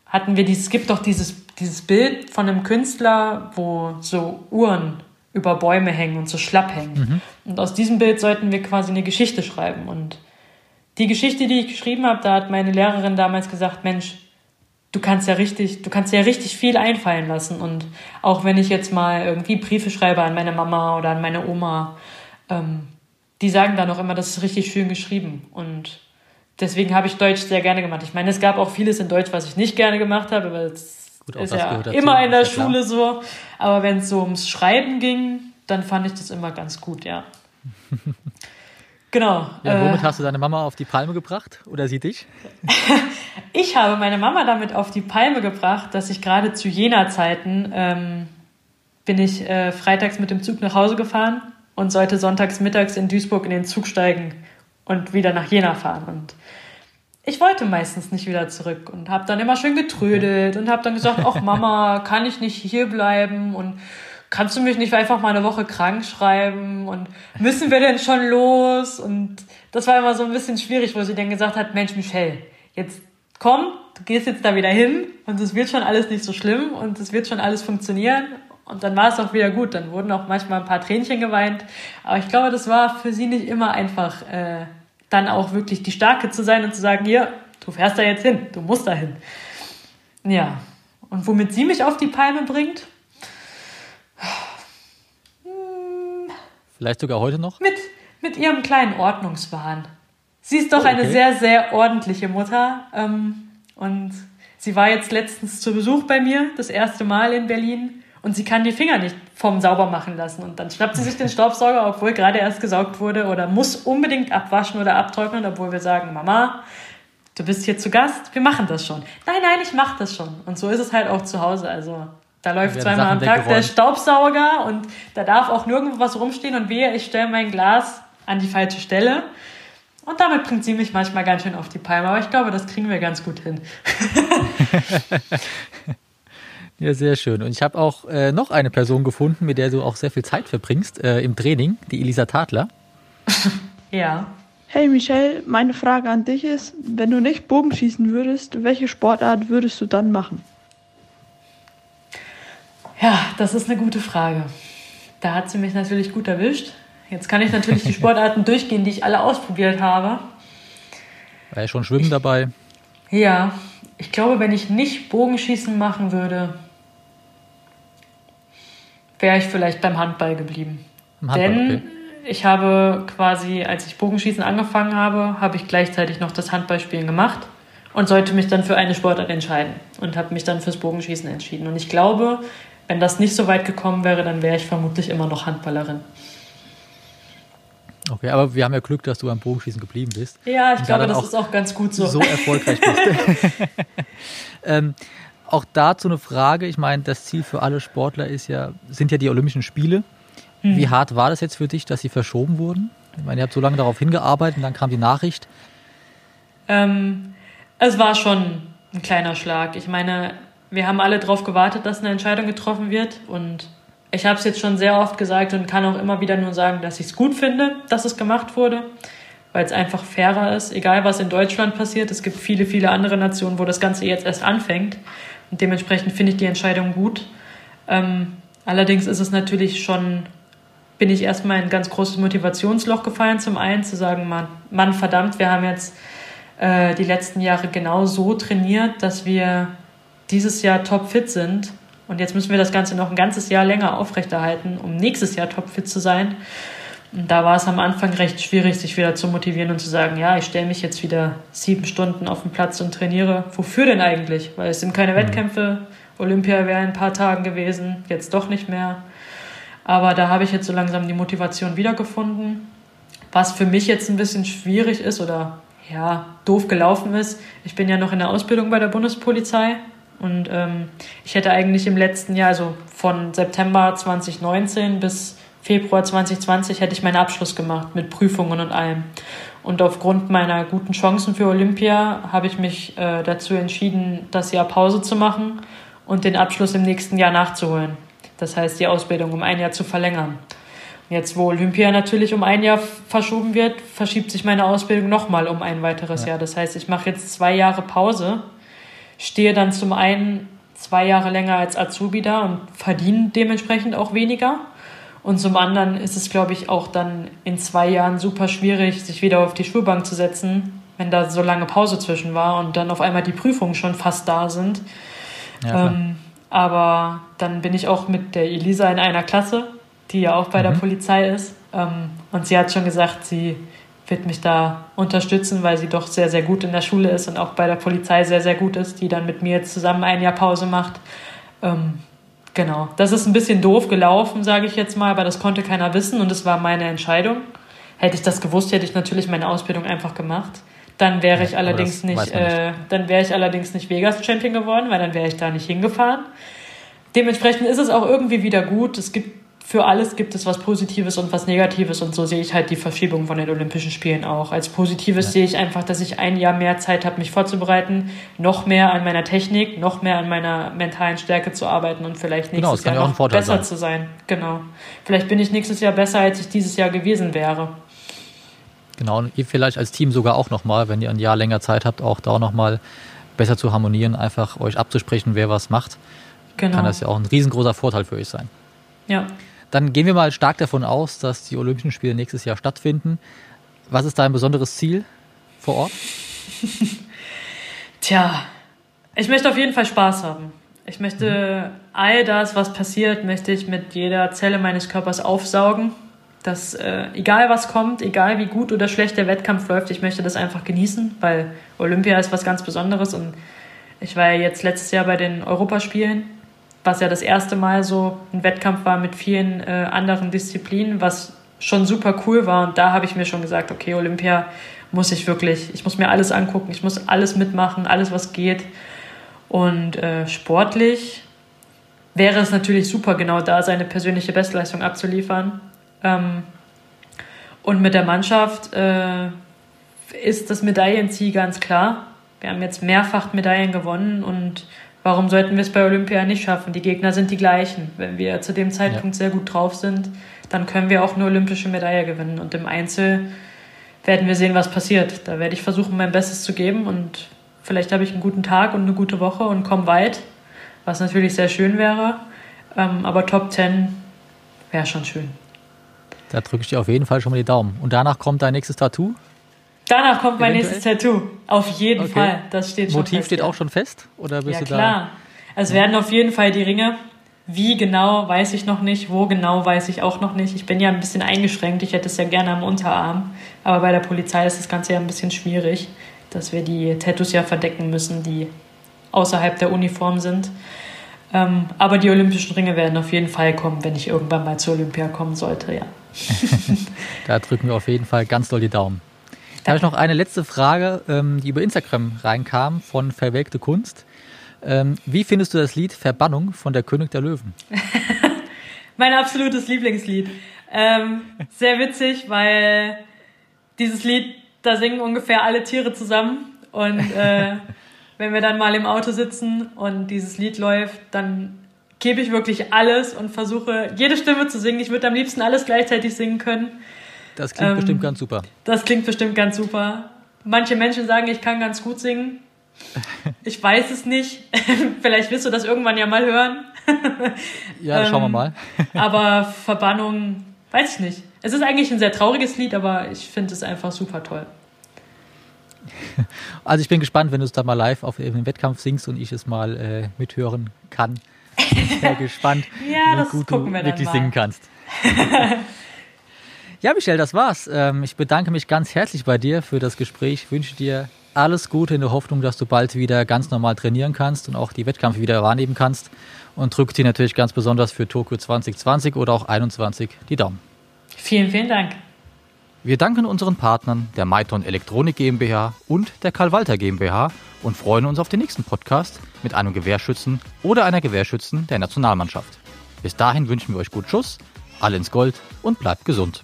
hatten wir dieses, es gibt doch dieses, dieses Bild von einem Künstler, wo so Uhren über Bäume hängen und so schlapp hängen. Mhm. Und aus diesem Bild sollten wir quasi eine Geschichte schreiben. Und die Geschichte, die ich geschrieben habe, da hat meine Lehrerin damals gesagt, Mensch, du kannst ja richtig, du kannst ja richtig viel einfallen lassen. Und auch wenn ich jetzt mal irgendwie Briefe schreibe an meine Mama oder an meine Oma, ähm, die sagen dann auch immer, das ist richtig schön geschrieben. Und deswegen habe ich Deutsch sehr gerne gemacht. Ich meine, es gab auch vieles in Deutsch, was ich nicht gerne gemacht habe, weil es Gut, ist ja immer in der Schule so. Aber wenn es so ums Schreiben ging, dann fand ich das immer ganz gut, ja. Genau. Ja, womit äh, hast du deine Mama auf die Palme gebracht oder sie dich? ich habe meine Mama damit auf die Palme gebracht, dass ich gerade zu jener Zeiten ähm, bin ich äh, freitags mit dem Zug nach Hause gefahren und sollte sonntags mittags in Duisburg in den Zug steigen und wieder nach Jena fahren. Und ich wollte meistens nicht wieder zurück und habe dann immer schön getrödelt und habe dann gesagt, ach Mama, kann ich nicht hier bleiben und kannst du mich nicht einfach mal eine Woche krank schreiben und müssen wir denn schon los? Und das war immer so ein bisschen schwierig, wo sie dann gesagt hat, Mensch, Michelle, jetzt komm, du gehst jetzt da wieder hin und es wird schon alles nicht so schlimm und es wird schon alles funktionieren. Und dann war es auch wieder gut. Dann wurden auch manchmal ein paar Tränchen geweint. Aber ich glaube, das war für sie nicht immer einfach, äh, dann auch wirklich die Starke zu sein und zu sagen, hier, du fährst da jetzt hin, du musst da hin. Ja. Und womit sie mich auf die Palme bringt, Vielleicht sogar heute noch? Mit, mit ihrem kleinen Ordnungswahn. Sie ist doch oh, okay. eine sehr, sehr ordentliche Mutter. Ähm, und sie war jetzt letztens zu Besuch bei mir, das erste Mal in Berlin. Und sie kann die Finger nicht vom sauber machen lassen. Und dann schnappt sie sich den Staubsauger, obwohl gerade erst gesaugt wurde, oder muss unbedingt abwaschen oder abtrocknen, obwohl wir sagen, Mama, du bist hier zu Gast, wir machen das schon. Nein, nein, ich mache das schon. Und so ist es halt auch zu Hause. Also da läuft zweimal am Tag der Staubsauger und da darf auch nirgendwo was rumstehen und wehe, ich stelle mein Glas an die falsche Stelle. Und damit bringt sie mich manchmal ganz schön auf die Palme. Aber ich glaube, das kriegen wir ganz gut hin. ja, sehr schön. Und ich habe auch äh, noch eine Person gefunden, mit der du auch sehr viel Zeit verbringst äh, im Training, die Elisa Tadler. ja. Hey Michelle, meine Frage an dich ist, wenn du nicht Bogenschießen würdest, welche Sportart würdest du dann machen? Ja, das ist eine gute Frage. Da hat sie mich natürlich gut erwischt. Jetzt kann ich natürlich die Sportarten durchgehen, die ich alle ausprobiert habe. War ja schon Schwimmen dabei. Ja, ich glaube, wenn ich nicht Bogenschießen machen würde, wäre ich vielleicht beim Handball geblieben. Handball, Denn okay. ich habe quasi, als ich Bogenschießen angefangen habe, habe ich gleichzeitig noch das Handballspielen gemacht und sollte mich dann für eine Sportart entscheiden und habe mich dann fürs Bogenschießen entschieden. Und ich glaube, wenn das nicht so weit gekommen wäre, dann wäre ich vermutlich immer noch Handballerin. Okay, aber wir haben ja Glück, dass du am Bogenschießen geblieben bist. Ja, ich glaube, das auch ist auch ganz gut so. So erfolgreich bist. ähm, auch dazu eine Frage. Ich meine, das Ziel für alle Sportler ist ja, sind ja die Olympischen Spiele. Hm. Wie hart war das jetzt für dich, dass sie verschoben wurden? Ich meine, ihr habt so lange darauf hingearbeitet und dann kam die Nachricht. Ähm, es war schon ein kleiner Schlag. Ich meine, wir haben alle darauf gewartet, dass eine Entscheidung getroffen wird. Und ich habe es jetzt schon sehr oft gesagt und kann auch immer wieder nur sagen, dass ich es gut finde, dass es gemacht wurde, weil es einfach fairer ist. Egal, was in Deutschland passiert, es gibt viele, viele andere Nationen, wo das Ganze jetzt erst anfängt. Und dementsprechend finde ich die Entscheidung gut. Ähm, allerdings ist es natürlich schon, bin ich erstmal in ein ganz großes Motivationsloch gefallen. Zum einen zu sagen, Mann, Mann verdammt, wir haben jetzt äh, die letzten Jahre genau so trainiert, dass wir dieses Jahr topfit sind und jetzt müssen wir das Ganze noch ein ganzes Jahr länger aufrechterhalten, um nächstes Jahr topfit zu sein. Und da war es am Anfang recht schwierig, sich wieder zu motivieren und zu sagen, ja, ich stelle mich jetzt wieder sieben Stunden auf den Platz und trainiere. Wofür denn eigentlich? Weil es sind keine mhm. Wettkämpfe. Olympia wäre in ein paar Tagen gewesen, jetzt doch nicht mehr. Aber da habe ich jetzt so langsam die Motivation wiedergefunden. Was für mich jetzt ein bisschen schwierig ist oder ja, doof gelaufen ist. Ich bin ja noch in der Ausbildung bei der Bundespolizei und ähm, ich hätte eigentlich im letzten Jahr, also von September 2019 bis Februar 2020, hätte ich meinen Abschluss gemacht mit Prüfungen und allem. Und aufgrund meiner guten Chancen für Olympia habe ich mich äh, dazu entschieden, das Jahr Pause zu machen und den Abschluss im nächsten Jahr nachzuholen. Das heißt, die Ausbildung um ein Jahr zu verlängern. Jetzt, wo Olympia natürlich um ein Jahr verschoben wird, verschiebt sich meine Ausbildung nochmal um ein weiteres ja. Jahr. Das heißt, ich mache jetzt zwei Jahre Pause stehe dann zum einen zwei Jahre länger als Azubi da und verdiene dementsprechend auch weniger. Und zum anderen ist es, glaube ich, auch dann in zwei Jahren super schwierig, sich wieder auf die Schulbank zu setzen, wenn da so lange Pause zwischen war und dann auf einmal die Prüfungen schon fast da sind. Ja, ähm, aber dann bin ich auch mit der Elisa in einer Klasse, die ja auch bei mhm. der Polizei ist. Ähm, und sie hat schon gesagt, sie wird mich da unterstützen, weil sie doch sehr, sehr gut in der Schule ist und auch bei der Polizei sehr, sehr gut ist, die dann mit mir jetzt zusammen ein Jahr Pause macht. Ähm, genau, das ist ein bisschen doof gelaufen, sage ich jetzt mal, aber das konnte keiner wissen und es war meine Entscheidung. Hätte ich das gewusst, hätte ich natürlich meine Ausbildung einfach gemacht. Dann wäre ich allerdings nicht, nicht. Äh, dann wäre ich allerdings nicht Vegas Champion geworden, weil dann wäre ich da nicht hingefahren. Dementsprechend ist es auch irgendwie wieder gut. Es gibt für alles gibt es was Positives und was Negatives und so sehe ich halt die Verschiebung von den Olympischen Spielen auch. Als Positives ja. sehe ich einfach, dass ich ein Jahr mehr Zeit habe, mich vorzubereiten, noch mehr an meiner Technik, noch mehr an meiner mentalen Stärke zu arbeiten und vielleicht genau, nächstes genau, Jahr noch besser sein. zu sein. Genau. Vielleicht bin ich nächstes Jahr besser, als ich dieses Jahr gewesen wäre. Genau, und ihr vielleicht als Team sogar auch nochmal, wenn ihr ein Jahr länger Zeit habt, auch da nochmal besser zu harmonieren, einfach euch abzusprechen, wer was macht. Genau. Kann das ja auch ein riesengroßer Vorteil für euch sein. Ja. Dann gehen wir mal stark davon aus, dass die Olympischen Spiele nächstes Jahr stattfinden. Was ist dein besonderes Ziel vor Ort? Tja, ich möchte auf jeden Fall Spaß haben. Ich möchte all das, was passiert, möchte ich mit jeder Zelle meines Körpers aufsaugen. dass äh, egal was kommt, egal wie gut oder schlecht der Wettkampf läuft, ich möchte das einfach genießen, weil Olympia ist was ganz Besonderes und ich war ja jetzt letztes Jahr bei den Europaspielen, was ja das erste Mal so ein Wettkampf war mit vielen äh, anderen Disziplinen, was schon super cool war und da habe ich mir schon gesagt, okay, Olympia muss ich wirklich, ich muss mir alles angucken, ich muss alles mitmachen, alles was geht und äh, sportlich wäre es natürlich super, genau da seine persönliche Bestleistung abzuliefern. Ähm, und mit der Mannschaft äh, ist das Medaillenziel ganz klar. Wir haben jetzt mehrfach Medaillen gewonnen und warum sollten wir es bei Olympia nicht schaffen? Die Gegner sind die gleichen. Wenn wir zu dem Zeitpunkt ja. sehr gut drauf sind, dann können wir auch eine olympische Medaille gewinnen. Und im Einzel werden wir sehen, was passiert. Da werde ich versuchen, mein Bestes zu geben und vielleicht habe ich einen guten Tag und eine gute Woche und komme weit, was natürlich sehr schön wäre. Ähm, aber Top 10 wäre schon schön. Da drücke ich dir auf jeden Fall schon mal die Daumen. Und danach kommt dein nächstes Tattoo? Danach kommt mein nächstes Tattoo. Auf jeden okay. Fall. Das steht schon Motiv fest, steht ja. auch schon fest? Oder bist ja, du klar. Da? Es werden auf jeden Fall die Ringe. Wie genau, weiß ich noch nicht. Wo genau, weiß ich auch noch nicht. Ich bin ja ein bisschen eingeschränkt. Ich hätte es ja gerne am Unterarm. Aber bei der Polizei ist das Ganze ja ein bisschen schwierig, dass wir die Tattoos ja verdecken müssen, die außerhalb der Uniform sind. Ähm, aber die Olympischen Ringe werden auf jeden Fall kommen, wenn ich irgendwann mal zur Olympia kommen sollte, ja. da drücken wir auf jeden Fall ganz doll die Daumen. Da habe ich noch eine letzte Frage, ähm, die über Instagram reinkam von Verwelkte Kunst. Ähm, wie findest du das Lied Verbannung von der König der Löwen? mein absolutes Lieblingslied. Ähm, sehr witzig, weil dieses Lied, da singen ungefähr alle Tiere zusammen. Und äh, wenn wir dann mal im Auto sitzen und dieses Lied läuft, dann gebe ich wirklich alles und versuche jede Stimme zu singen. Ich würde am liebsten alles gleichzeitig singen können. Das klingt ähm, bestimmt ganz super. Das klingt bestimmt ganz super. Manche Menschen sagen, ich kann ganz gut singen. Ich weiß es nicht. Vielleicht wirst du das irgendwann ja mal hören. ja, ähm, schauen wir mal. aber Verbannung, weiß ich nicht. Es ist eigentlich ein sehr trauriges Lied, aber ich finde es einfach super toll. Also ich bin gespannt, wenn du es da mal live auf dem Wettkampf singst und ich es mal äh, mithören kann. Ich bin sehr gespannt, ja, wie gut du wirklich singen kannst. Ja, Michelle, das war's. Ähm, ich bedanke mich ganz herzlich bei dir für das Gespräch. Ich wünsche dir alles Gute in der Hoffnung, dass du bald wieder ganz normal trainieren kannst und auch die Wettkämpfe wieder wahrnehmen kannst. Und drücke dir natürlich ganz besonders für Tokio 2020 oder auch 2021 die Daumen. Vielen, vielen Dank. Wir danken unseren Partnern der Maiton Elektronik GmbH und der Karl Walter GmbH und freuen uns auf den nächsten Podcast mit einem Gewehrschützen oder einer Gewehrschützen der Nationalmannschaft. Bis dahin wünschen wir euch gut Schuss, All ins Gold und bleibt gesund.